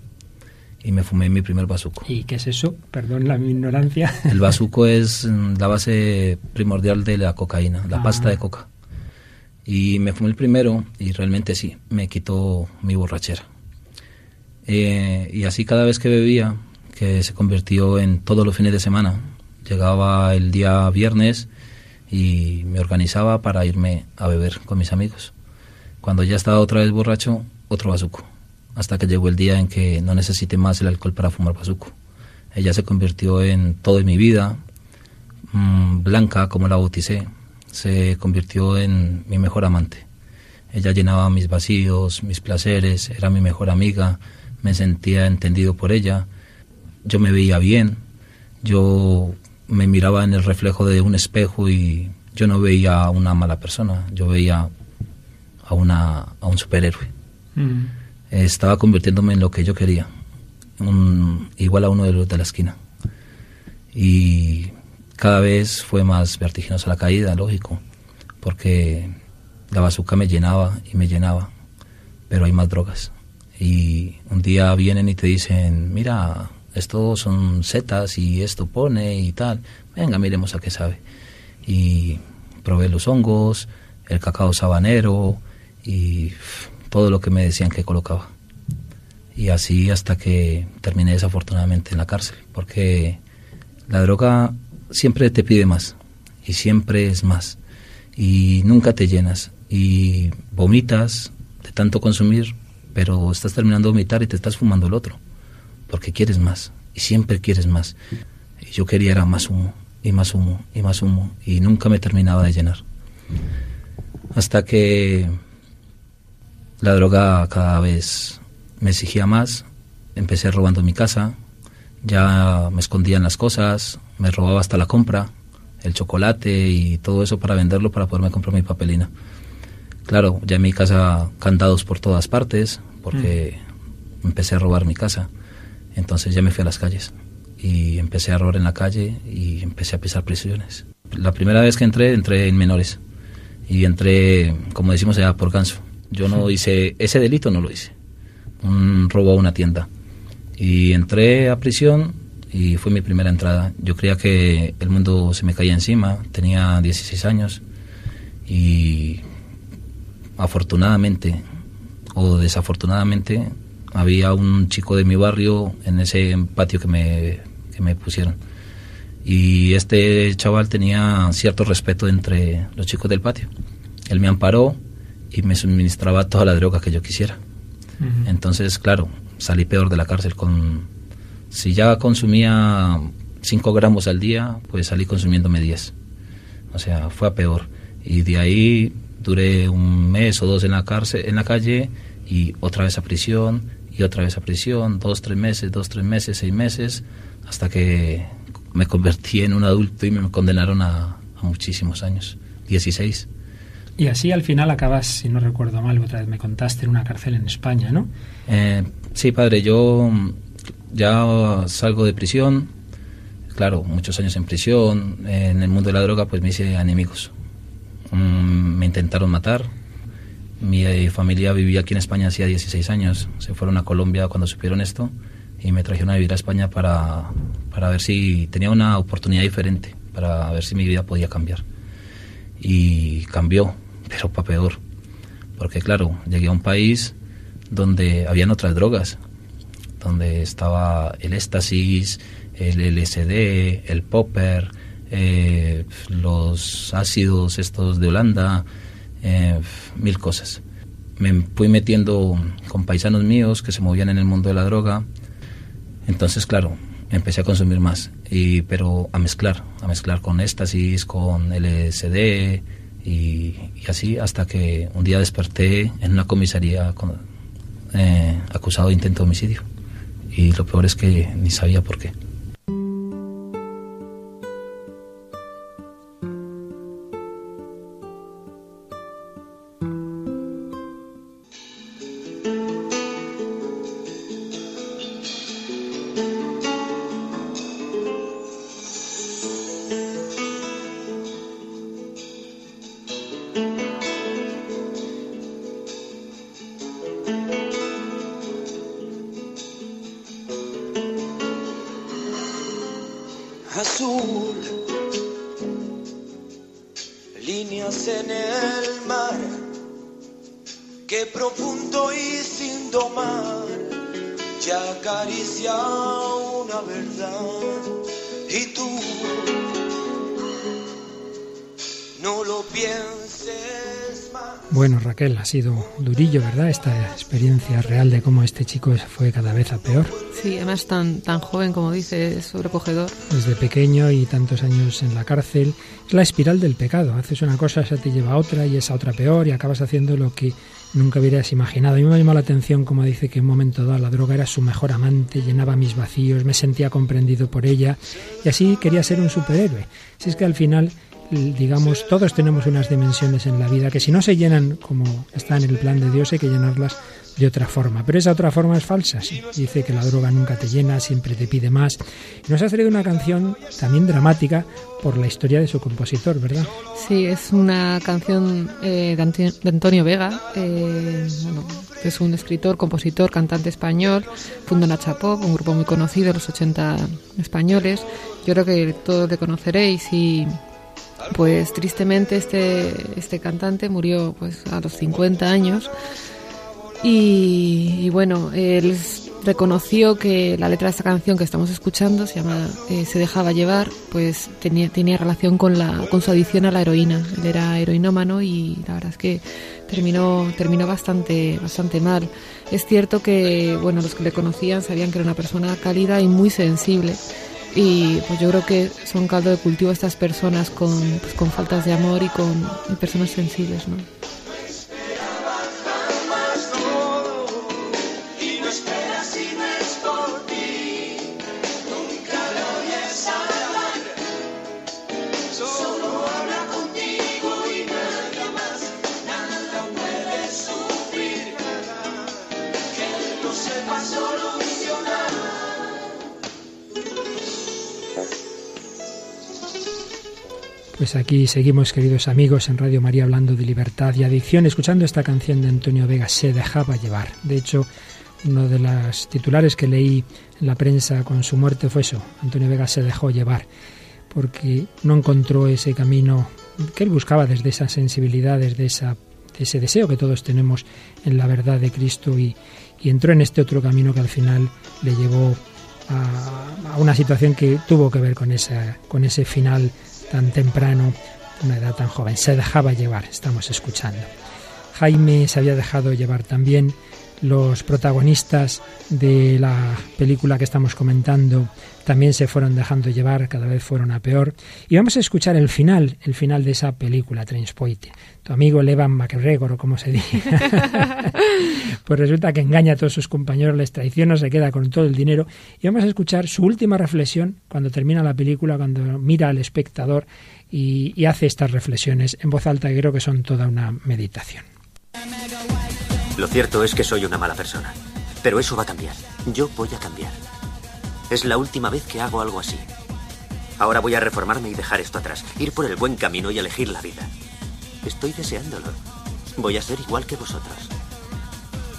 y me fumé mi primer bazuco. ¿Y qué es eso? Perdón la ignorancia. El bazuco es mm, la base primordial de la cocaína, la pasta de coca. Y me fumé el primero y realmente sí, me quitó mi borrachera. Eh, y así cada vez que bebía, que se convirtió en todos los fines de semana, llegaba el día viernes y me organizaba para irme a beber con mis amigos. Cuando ya estaba otra vez borracho, otro bazuco hasta que llegó el día en que no necesité más el alcohol para fumar bazuco. Ella se convirtió en todo mi vida, mm, blanca como la bauticé, se convirtió en mi mejor amante. Ella llenaba mis vacíos, mis placeres, era mi mejor amiga, me sentía entendido por ella, yo me veía bien, yo me miraba en el reflejo de un espejo y yo no veía a una mala persona, yo veía a, una, a un superhéroe. Mm estaba convirtiéndome en lo que yo quería, igual a uno de los de la esquina. Y cada vez fue más vertiginosa la caída, lógico, porque la bazuca me llenaba y me llenaba, pero hay más drogas. Y un día vienen y te dicen, mira, esto son setas y esto pone y tal, venga, miremos a qué sabe. Y probé los hongos, el cacao sabanero y todo lo que me decían que colocaba. Y así hasta que terminé desafortunadamente en la cárcel, porque la droga siempre te pide más y siempre es más y nunca te llenas y vomitas de tanto consumir, pero estás terminando de vomitar y te estás fumando el otro, porque quieres más y siempre quieres más. Y yo quería era más humo y más humo y más humo y nunca me terminaba de llenar. Hasta que la droga cada vez me exigía más, empecé robando mi casa, ya me escondían las cosas, me robaba hasta la compra, el chocolate y todo eso para venderlo para poderme comprar mi papelina. Claro, ya en mi casa candados por todas partes, porque mm. empecé a robar mi casa. Entonces ya me fui a las calles y empecé a robar en la calle y empecé a pisar prisiones. La primera vez que entré, entré en menores y entré, como decimos allá, por ganso. Yo no hice, ese delito no lo hice. Un robo a una tienda. Y entré a prisión y fue mi primera entrada. Yo creía que el mundo se me caía encima, tenía 16 años y afortunadamente o desafortunadamente había un chico de mi barrio en ese patio que me, que me pusieron. Y este chaval tenía cierto respeto entre los chicos del patio. Él me amparó y me suministraba toda la droga que yo quisiera. Entonces, claro, salí peor de la cárcel con... Si ya consumía 5 gramos al día, pues salí consumiéndome 10. O sea, fue a peor. Y de ahí duré un mes o dos en la cárcel, en la calle y otra vez a prisión y otra vez a prisión, dos, tres meses, dos, tres meses, seis meses, hasta que me convertí en un adulto y me condenaron a, muchísimos años, 16. Y así al final acabas, si no recuerdo mal, otra vez me contaste, en una cárcel en España, ¿no? Eh, sí, padre, yo ya salgo de prisión, claro, muchos años en prisión, en el mundo de la droga pues me hice enemigos. Mm, me intentaron matar, mi eh, familia vivía aquí en España hacía 16 años, se fueron a Colombia cuando supieron esto y me trajeron a vivir a España para, para ver si tenía una oportunidad diferente, para ver si mi vida podía cambiar. Y cambió, pero para peor, porque claro, llegué a un país donde habían otras drogas, donde estaba el éxtasis, el LSD, el popper, eh, los ácidos estos de Holanda, eh, mil cosas. Me fui metiendo con paisanos míos que se movían en el mundo de la droga. Entonces, claro, empecé a consumir más, y, pero a mezclar, a mezclar con éxtasis, con LSD y, así hasta que un día desperté en una comisaría eh, acusado de intento de homicidio. Y lo peor es que ni sabía por qué. Ha sido durillo, ¿verdad? Esta experiencia real de cómo este chico fue cada vez a peor. Sí, además tan, tan joven como dice, sobrecogedor. Desde pequeño y tantos años en la cárcel. Es la espiral del pecado. Haces una cosa, esa te lleva a otra y esa otra peor y acabas haciendo lo que nunca hubieras imaginado. A mí me llamó la atención como dice que en un momento dado la droga era su mejor amante, llenaba mis vacíos, me sentía comprendido por ella y así quería ser un superhéroe. Si es que al final digamos, todos tenemos unas dimensiones en la vida que si no se llenan como está en el plan de Dios hay que llenarlas de otra forma. Pero esa otra forma es falsa. Dice que la droga nunca te llena, siempre te pide más. Nos ha salido una canción también dramática por la historia de su compositor, ¿verdad? Sí, es una canción eh, de Antonio Vega. Eh, es un escritor, compositor, cantante español. Fundó Nacha Pop, un grupo muy conocido los 80 españoles. Yo creo que todos le conoceréis y pues tristemente este, este cantante murió pues a los 50 años y, bueno, él reconoció que la letra de esta canción que estamos escuchando se llama eh, Se dejaba llevar, pues tenía, tenía relación con, la, con su adicción a la heroína. Él era heroinómano y la verdad es que terminó, terminó bastante, bastante mal. Es cierto que bueno, los que le conocían sabían que era una persona cálida y muy sensible y pues yo creo que son caldo de cultivo estas personas con, pues, con faltas de amor y con personas sensibles, ¿no? Pues aquí seguimos, queridos amigos, en Radio María hablando de libertad y adicción, escuchando esta canción de Antonio Vega, Se dejaba llevar. De hecho, uno de los titulares que leí en la prensa con su muerte fue eso, Antonio Vega se dejó llevar, porque no encontró ese camino que él buscaba desde esa sensibilidad, desde ese deseo que todos tenemos en la verdad de Cristo y, entró en este otro camino que al final le llevó a, una situación que tuvo que ver con ese final tan temprano, una edad tan joven. Se dejaba llevar, estamos escuchando. Jaime se había dejado llevar también, los protagonistas de la película que estamos comentando también se fueron dejando llevar, cada vez fueron a peor. Y vamos a escuchar el final, el final de esa película, Trainspotting. Tu amigo Levan McGregor, o como se dice, pues resulta que engaña a todos sus compañeros, les traiciona, se queda con todo el dinero. Y vamos a escuchar su última reflexión cuando termina la película, cuando mira al espectador y, y hace estas reflexiones en voz alta, que creo que son toda una meditación. Lo cierto es que soy una mala persona, pero eso va a cambiar. Yo voy a cambiar. Es la última vez que hago algo así. Ahora voy a reformarme y dejar esto atrás, ir por el buen camino y elegir la vida. Estoy deseándolo. Voy a ser igual que vosotros.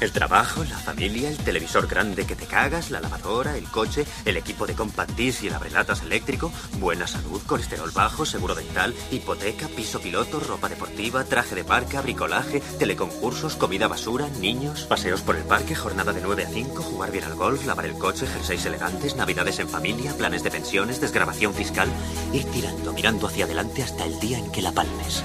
El trabajo, la familia, el televisor grande que te cagas, la lavadora, el coche, el equipo de compact disc y el abrelatas eléctrico, buena salud, colesterol bajo, seguro dental, hipoteca, piso piloto, ropa deportiva, traje de parque, bricolaje, teleconcursos, comida basura, niños, paseos por el parque, jornada de 9 a 5, jugar bien al golf, lavar el coche, jerseys elegantes, navidades en familia, planes de pensiones, desgrabación fiscal, ir tirando, mirando hacia adelante hasta el día en que la palmes.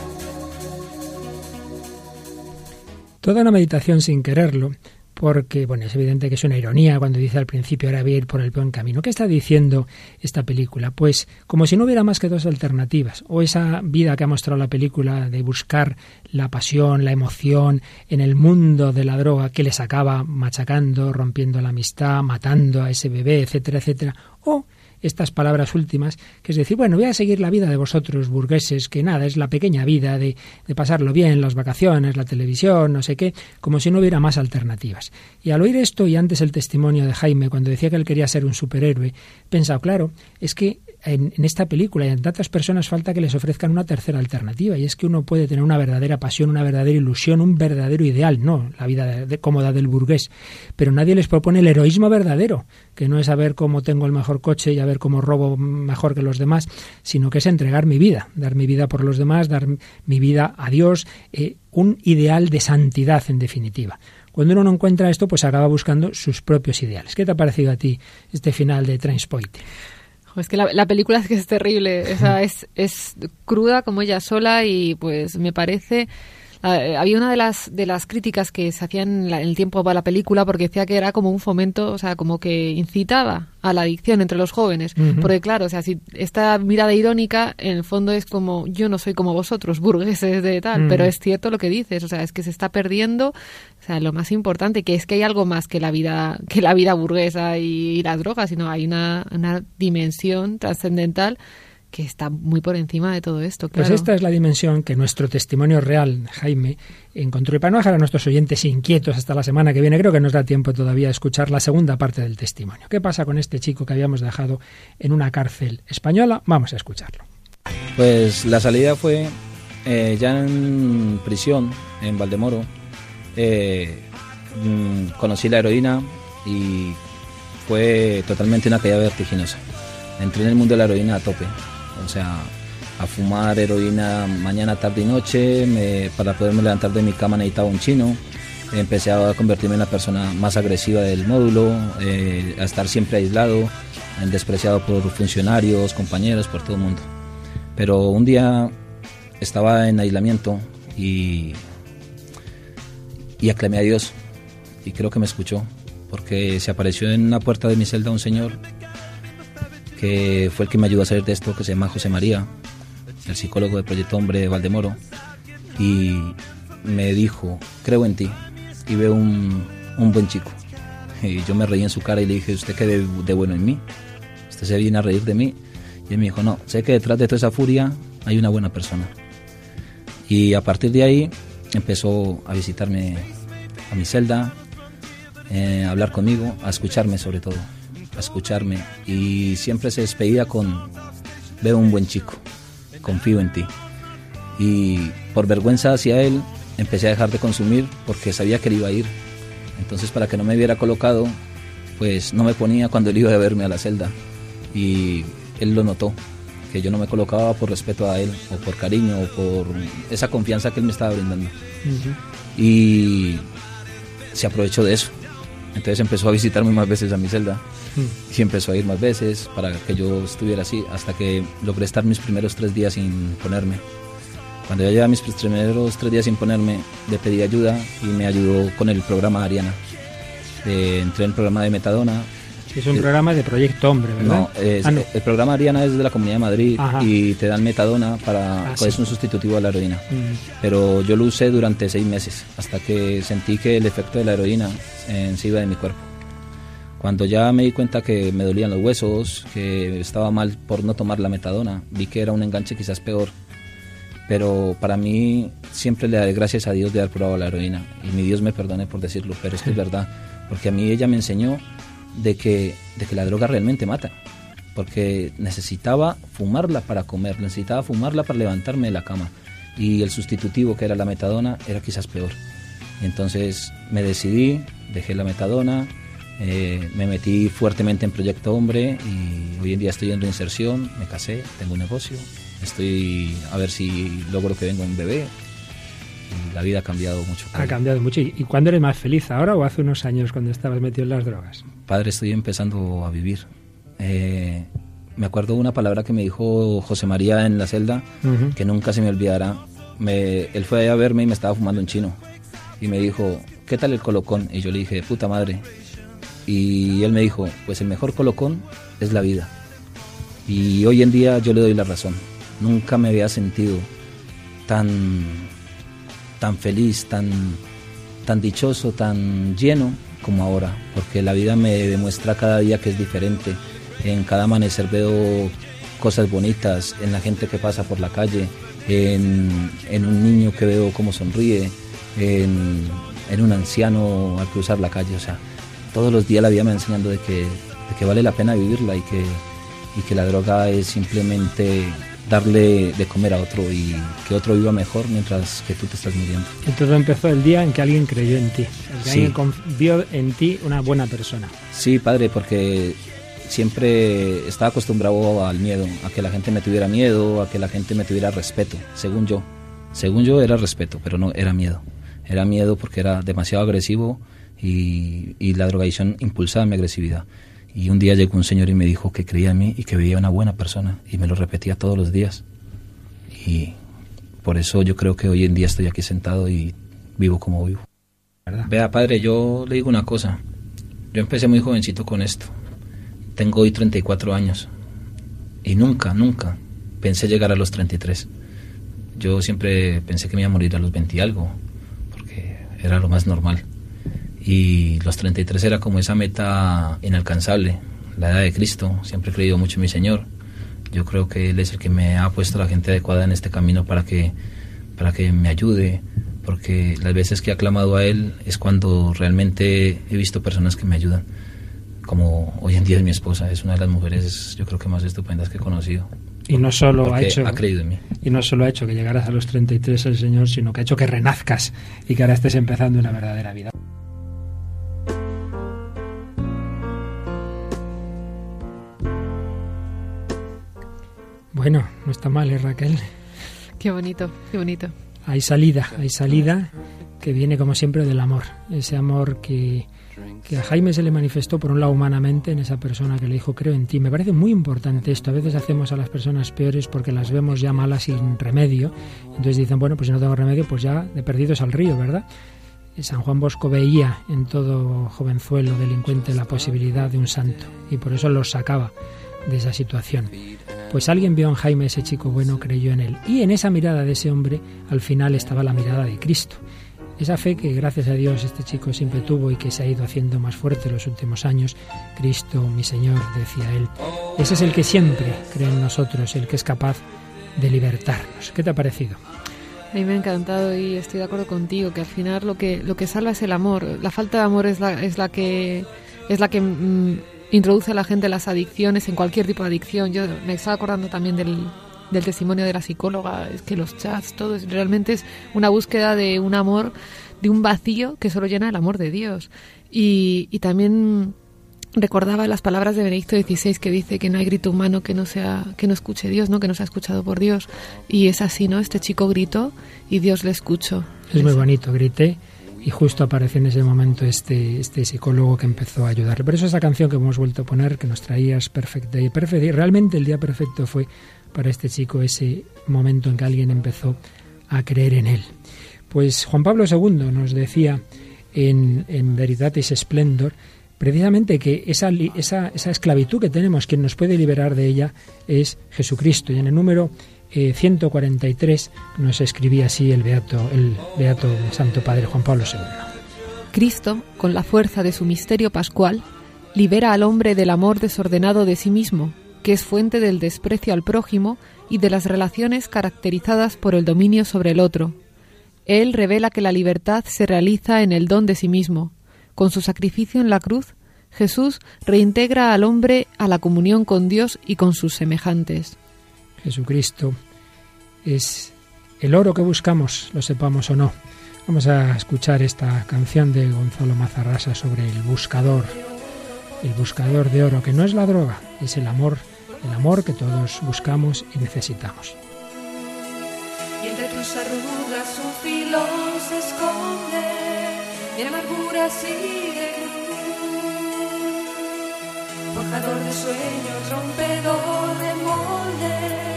Toda una meditación sin quererlo, porque, bueno, es evidente que es una ironía cuando dice al principio ahora voy a ir por el buen camino. ¿Qué está diciendo esta película? Pues como si no hubiera más que dos alternativas. O esa vida que ha mostrado la película de buscar la pasión, la emoción en el mundo de la droga que les acaba machacando, rompiendo la amistad, matando a ese bebé, etcétera, etcétera. O estas palabras últimas, que es decir, bueno, voy a seguir la vida de vosotros, burgueses, que nada, es la pequeña vida de, de pasarlo bien, las vacaciones, la televisión, no sé qué, como si no hubiera más alternativas. Y al oír esto y antes el testimonio de Jaime, cuando decía que él quería ser un superhéroe, he pensado, claro, es que en, esta película y en tantas personas falta que les ofrezcan una tercera alternativa y es que uno puede tener una verdadera pasión, una verdadera ilusión, un verdadero ideal, no la vida de, cómoda del burgués, pero nadie les propone el heroísmo verdadero, que no es saber cómo tengo el mejor coche y a ver cómo robo mejor que los demás, sino que es entregar mi vida, dar mi vida por los demás, dar mi vida a Dios, eh, un ideal de santidad en definitiva. Cuando uno no encuentra esto, pues acaba buscando sus propios ideales. ¿Qué te ha parecido a ti este final de Transport? Es que la, la, película es que es terrible, o sea, es, es cruda como ella sola y pues me parece... Uh, había una de las de las críticas que se hacían en, la, en, el tiempo para la película porque decía que era como un fomento, o sea, como que incitaba a la adicción entre los jóvenes. Uh -huh. Porque claro, o sea, si esta mirada irónica en el fondo es como yo no soy como vosotros, burgueses de tal, uh -huh. pero es cierto lo que dices, o sea, es que se está perdiendo, o sea, lo más importante que es que hay algo más que la vida que la vida burguesa y, y las drogas, sino hay una, una dimensión trascendental que está muy por encima de todo esto. Claro. Pues esta es la dimensión que nuestro testimonio real, Jaime, encontró. Y para no dejar a nuestros oyentes inquietos hasta la semana que viene, creo que nos da tiempo todavía a escuchar la segunda parte del testimonio. ¿Qué pasa con este chico que habíamos dejado en una cárcel española? Vamos a escucharlo. Pues la salida fue eh, ya en prisión, en Valdemoro. Eh, mmm, conocí la heroína y fue totalmente una caída vertiginosa. Entré en el mundo de la heroína a tope o sea, a fumar heroína mañana, tarde y noche, para poderme levantar de mi cama necesitaba un chino, empecé a convertirme en la persona más agresiva del módulo, eh, a estar siempre aislado, despreciado por funcionarios, compañeros, por todo el mundo. Pero un día estaba en aislamiento y, y aclamé a Dios y creo que me escuchó porque se apareció en la puerta de mi celda un señor que fue el que me ayudó a salir de esto, que se llama José María, el psicólogo del Proyecto Hombre de Valdemoro, y me dijo, creo en ti, y veo un, un buen chico. Y yo me reí en su cara y le dije, ¿usted qué de bueno en mí? ¿Usted se viene a reír de mí? Y él me dijo, no, sé que detrás de toda esa furia hay una buena persona. Y a partir de ahí empezó a visitarme a mi celda, eh, a hablar conmigo, a escucharme sobre todo a escucharme y siempre se despedía con veo un buen chico, confío en ti. Y por vergüenza hacia él empecé a dejar de consumir porque sabía que él iba a ir. Entonces para que no me viera colocado, pues no me ponía cuando él iba a verme a la celda. Y él lo notó, que yo no me colocaba por respeto a él, o por cariño, o por esa confianza que él me estaba brindando. Uh -huh. Y se aprovechó de eso. Entonces empezó a visitarme más veces a mi celda y empezó a ir más veces para que yo estuviera así hasta que logré estar mis primeros tres días sin ponerme. Cuando ya llevaba mis primeros tres días sin ponerme, le pedí ayuda y me ayudó con el programa Ariana. Eh, entré en el programa de Metadona. Es un programa de Proyecto Hombre, ¿verdad? No, es- Ah, no. el programa Ariana es de la Comunidad de Madrid Ajá. y te dan Metadona para Ah, pues, sí. es un sustitutivo de la heroína. Mm. Pero yo lo usé durante seis meses hasta que sentí que el efecto de la heroína eh, se iba de mi cuerpo. Cuando ya me di cuenta que me dolían los huesos, que estaba mal por no tomar la metadona, vi que era un enganche quizás peor. Pero para mí siempre le daré gracias a Dios de haber probado la heroína. Y mi Dios me perdone por decirlo, pero es que es verdad. Porque a mí ella me enseñó de que, de que la droga realmente mata. Porque necesitaba fumarla para comer, necesitaba fumarla para levantarme de la cama. Y el sustitutivo, que era la metadona, era quizás peor. Entonces me decidí, dejé la metadona, eh, me metí fuertemente en Proyecto Hombre y hoy en día estoy en reinserción, me casé, tengo un negocio, estoy a ver si logro que venga un bebé. Y la vida ha cambiado mucho. Ha cambiado mucho. ¿Y cuándo eres más feliz? ¿Ahora o hace unos años cuando estabas metido en las drogas? Padre, estoy empezando a vivir. Eh, me acuerdo una palabra que me dijo José María en la celda, Ujú. que nunca se me olvidará. Me, él fue allá a verme y me estaba fumando un chino. Y me dijo, ¿qué tal el colocón? Y yo le dije, puta madre. Y él me dijo, pues el mejor colocón es la vida. Y hoy en día yo le doy la razón. Nunca me había sentido tan, tan feliz, tan, tan dichoso, tan lleno como ahora, porque la vida me demuestra cada día que es diferente. En cada amanecer veo cosas bonitas, en la gente que pasa por la calle, en, en un niño que veo cómo sonríe, en, en un anciano al cruzar la calle. O sea, todos los días la vida me va enseñando de que, de que vale la pena vivirla y que, y que la droga es simplemente darle de comer a otro y que otro viva mejor mientras que tú te estás muriendo. Entonces empezó el día en que alguien creyó en ti, en que Sí. alguien vio en ti una buena persona. Sí, padre, porque siempre estaba acostumbrado al miedo, a que la gente me tuviera miedo, a que la gente me tuviera respeto, según yo. Según yo era respeto, pero no era miedo. Era miedo porque era demasiado agresivo y, y la drogadicción impulsaba mi agresividad. Y un día llegó un señor y me dijo que creía en mí y que veía una buena persona y me lo repetía todos los días. Y por eso yo creo que hoy en día estoy aquí sentado y vivo como vivo. Vea, padre, yo le digo una cosa. Yo empecé muy jovencito con esto. Tengo hoy 34 años. Y nunca, nunca pensé llegar a los 33. Yo siempre pensé que me iba a morir a los 20 y algo, porque era lo más normal. Y los 33 era como esa meta inalcanzable, la edad de Cristo. Siempre he creído mucho en mi Señor. Yo creo que Él es el que me ha puesto la gente adecuada en este camino para que, para que me ayude, porque las veces que he aclamado a Él es cuando realmente he visto personas que me ayudan. Como hoy en día es mi esposa, es una de las mujeres yo creo que más estupendas que he conocido. Y no solo ha hecho ha creído en mí. y no solo ha hecho que llegaras a los 33 el Señor, sino que ha hecho que renazcas y que ahora estés empezando una verdadera vida. Bueno, no está mal, ¿eh, Raquel? Qué bonito, qué bonito. Hay salida, hay salida que viene como siempre del amor, ese amor que, que a Jaime se le manifestó por un lado humanamente en esa persona que le dijo creo en ti. Me parece muy importante esto. A veces hacemos a las personas peores porque las vemos ya malas sin remedio. Entonces dicen, bueno, pues si no tengo remedio, pues ya de perdidos al río, ¿verdad? San Juan Bosco veía en todo jovenzuelo delincuente la posibilidad de un santo y por eso los sacaba de esa situación. Pues alguien vio en Jaime ese chico bueno, creyó en él. Y en esa mirada de ese hombre, al final estaba la mirada de Cristo. Esa fe que gracias a Dios este chico siempre tuvo y que se ha ido haciendo más fuerte en los últimos años. Cristo, mi Señor, decía él. Ese es el que siempre cree en nosotros, el que es capaz de libertarnos. ¿Qué te ha parecido? A mí me ha encantado y estoy de acuerdo contigo que al final lo que lo que salva es el amor. La falta de amor es la es la que es la que mm, introduce a la gente en las adicciones, en cualquier tipo de adicción. Yo me estaba acordando también del, del testimonio de la psicóloga, es que los chats, todo es, realmente es una búsqueda de un amor, de un vacío que solo llena el amor de Dios. Y, y también recordaba las palabras de Benedicto XVI que dice que no hay grito humano que no sea que no escuche Dios, ¿no? Que no sea escuchado por Dios. Y es así, ¿no? Este chico gritó y Dios le escuchó. Es muy bonito, grité y justo aparece en ese momento este, este psicólogo que empezó a ayudarle. Por eso esa canción que hemos vuelto a poner, que nos traías Perfect Day, Perfect Day, realmente el día perfecto fue para este chico ese momento en que alguien empezó a creer en él. Pues Juan Pablo II nos decía en, en Veritatis Splendor, precisamente que esa, esa, esa, esclavitud que tenemos, quien nos puede liberar de ella es Jesucristo. Y en el número 143 eh, nos escribía así el Beato, el Beato Santo Padre Juan Pablo II. Cristo, con la fuerza de su misterio pascual, libera al hombre del amor desordenado de sí mismo, que es fuente del desprecio al prójimo y de las relaciones caracterizadas por el dominio sobre el otro. Él revela que la libertad se realiza en el don de sí mismo. Con su sacrificio en la cruz, Jesús reintegra al hombre a la comunión con Dios y con sus semejantes. Jesucristo es el oro que buscamos, lo sepamos o no. Vamos a escuchar esta canción de Gonzalo Mazarrasa sobre el buscador, el buscador de oro, que no es la droga, es el amor, el amor que todos buscamos y necesitamos. Y entre tus arrugas un filón se esconde, y amargura sigue Forjador de sueños, rompedor de moldes,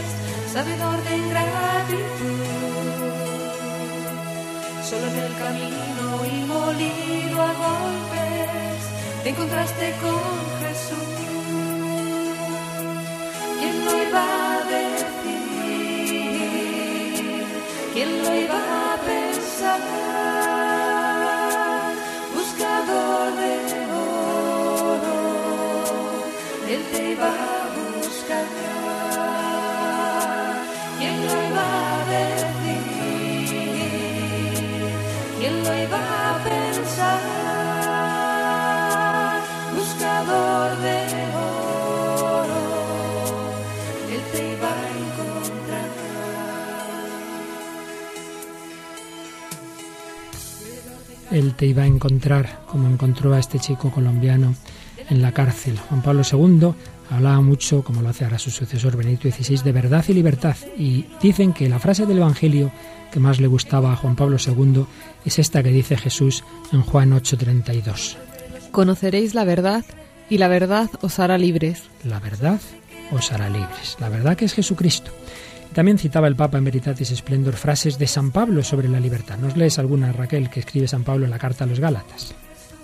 sabedor de ingratitud. Solo en el camino y molido a golpes, te encontraste con Jesús. ¿Quién lo iba a decir? ¿Quién lo iba a pensar? Buscador de oro, Él te iba a buscar. Buscador de oro, Él te a encontrar. Él te iba a encontrar, como encontró a este chico colombiano en la cárcel. Juan Pablo II hablaba mucho, como lo hace ahora su sucesor Benedicto XVI, de verdad y libertad. Y dicen que la frase del Evangelio que más le gustaba a Juan Pablo II es esta que dice Jesús en Juan 8:32. Conoceréis la verdad y la verdad os hará libres. La verdad os hará libres. La verdad que es Jesucristo. También citaba el Papa en Veritatis Splendor frases de San Pablo sobre la libertad. ¿Nos lees alguna, Raquel, que escribe San Pablo en la carta a los Gálatas?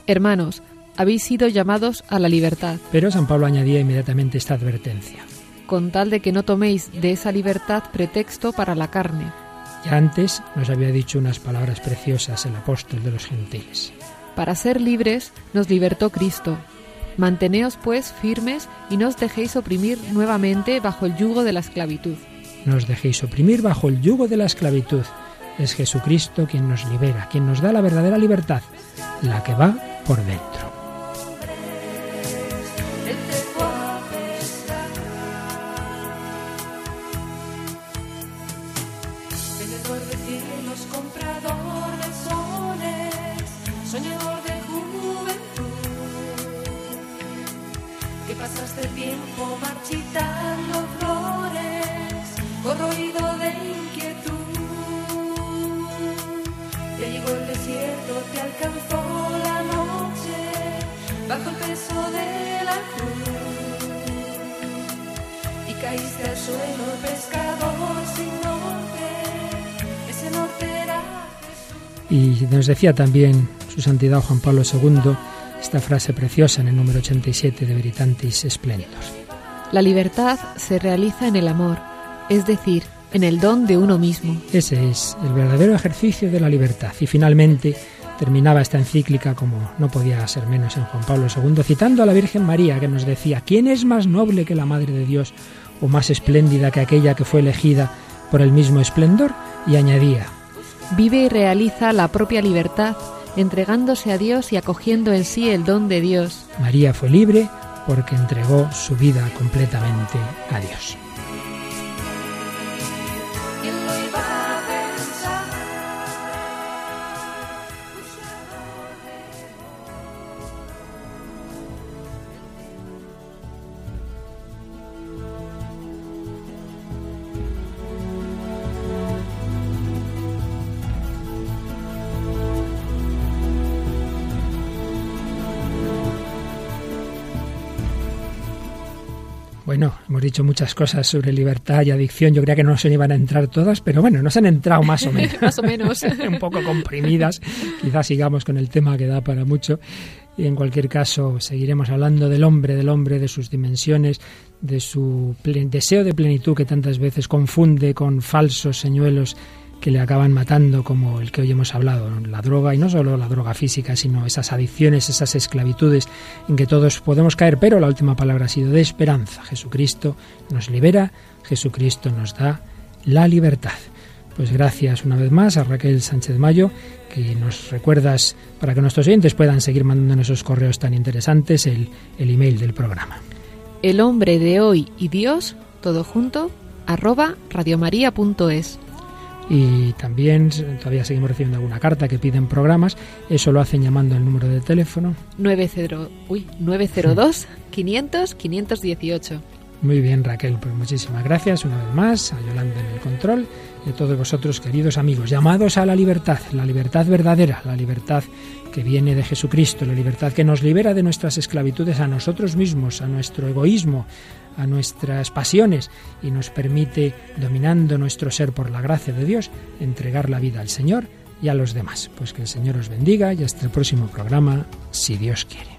Hermanos, habéis sido llamados a la libertad, Pero San Pablo añadía inmediatamente esta advertencia. con tal de que no toméis de esa libertad pretexto para la carne. Ya antes nos había dicho unas palabras preciosas el apóstol de los gentiles. Para ser libres nos libertó Cristo. Manteneos pues firmes y no os dejéis oprimir nuevamente bajo el yugo de la esclavitud. No os dejéis oprimir bajo el yugo de la esclavitud. Es Jesucristo quien nos libera, quien nos da la verdadera libertad, la que va por dentro. Pasaste tiempo marchitando flores, corroído de inquietud. Te llegó el desierto, te alcanzó la noche, bajo el peso de la cruz. Y caíste al suelo, pescador sin norte, ese norte era Y nos decía también su santidad Juan Pablo II esta frase preciosa en el número 87 de Veritantis Splendor. La libertad se realiza en el amor, es decir, en el don de uno mismo. Ese es el verdadero ejercicio de la libertad. Y finalmente terminaba esta encíclica, como no podía ser menos en Juan Pablo II, citando a la Virgen María, que nos decía, ¿quién es más noble que la Madre de Dios o más espléndida que aquella que fue elegida por el mismo esplendor? Y añadía, Vive y realiza la propia libertad, entregándose a Dios y acogiendo en sí el don de Dios. María fue libre porque entregó su vida completamente a Dios. Hemos dicho muchas cosas sobre libertad y adicción. Yo creía que no se iban a entrar todas, pero bueno, nos han entrado más o menos. más o menos. Un poco comprimidas. Quizás sigamos con el tema que da para mucho. Y en cualquier caso, seguiremos hablando del hombre, del hombre, de sus dimensiones, de su deseo de plenitud que tantas veces confunde con falsos señuelos que le acaban matando, como el que hoy hemos hablado, la droga, y no solo la droga física, sino esas adicciones, esas esclavitudes en que todos podemos caer, pero la última palabra ha sido de esperanza. Jesucristo nos libera, Jesucristo nos da la libertad. Pues gracias una vez más a Raquel Sánchez Mayo, que nos recuerdas para que nuestros oyentes puedan seguir mandando esos correos tan interesantes, el, el email del programa. El hombre de hoy y Dios, todo junto, arroba radiomaria.es y también todavía seguimos recibiendo alguna carta que piden programas. Eso lo hacen llamando al número de teléfono. 90, uy, 902 500 518. Muy bien, Raquel, pues muchísimas gracias una vez más a Yolanda en el control y a todos vosotros, queridos amigos, llamados a la libertad, la libertad verdadera, la libertad que viene de Jesucristo, la libertad que nos libera de nuestras esclavitudes a nosotros mismos, a nuestro egoísmo, a nuestras pasiones y nos permite, dominando nuestro ser por la gracia de Dios, entregar la vida al Señor y a los demás. Pues que el Señor os bendiga y hasta el próximo programa, si Dios quiere.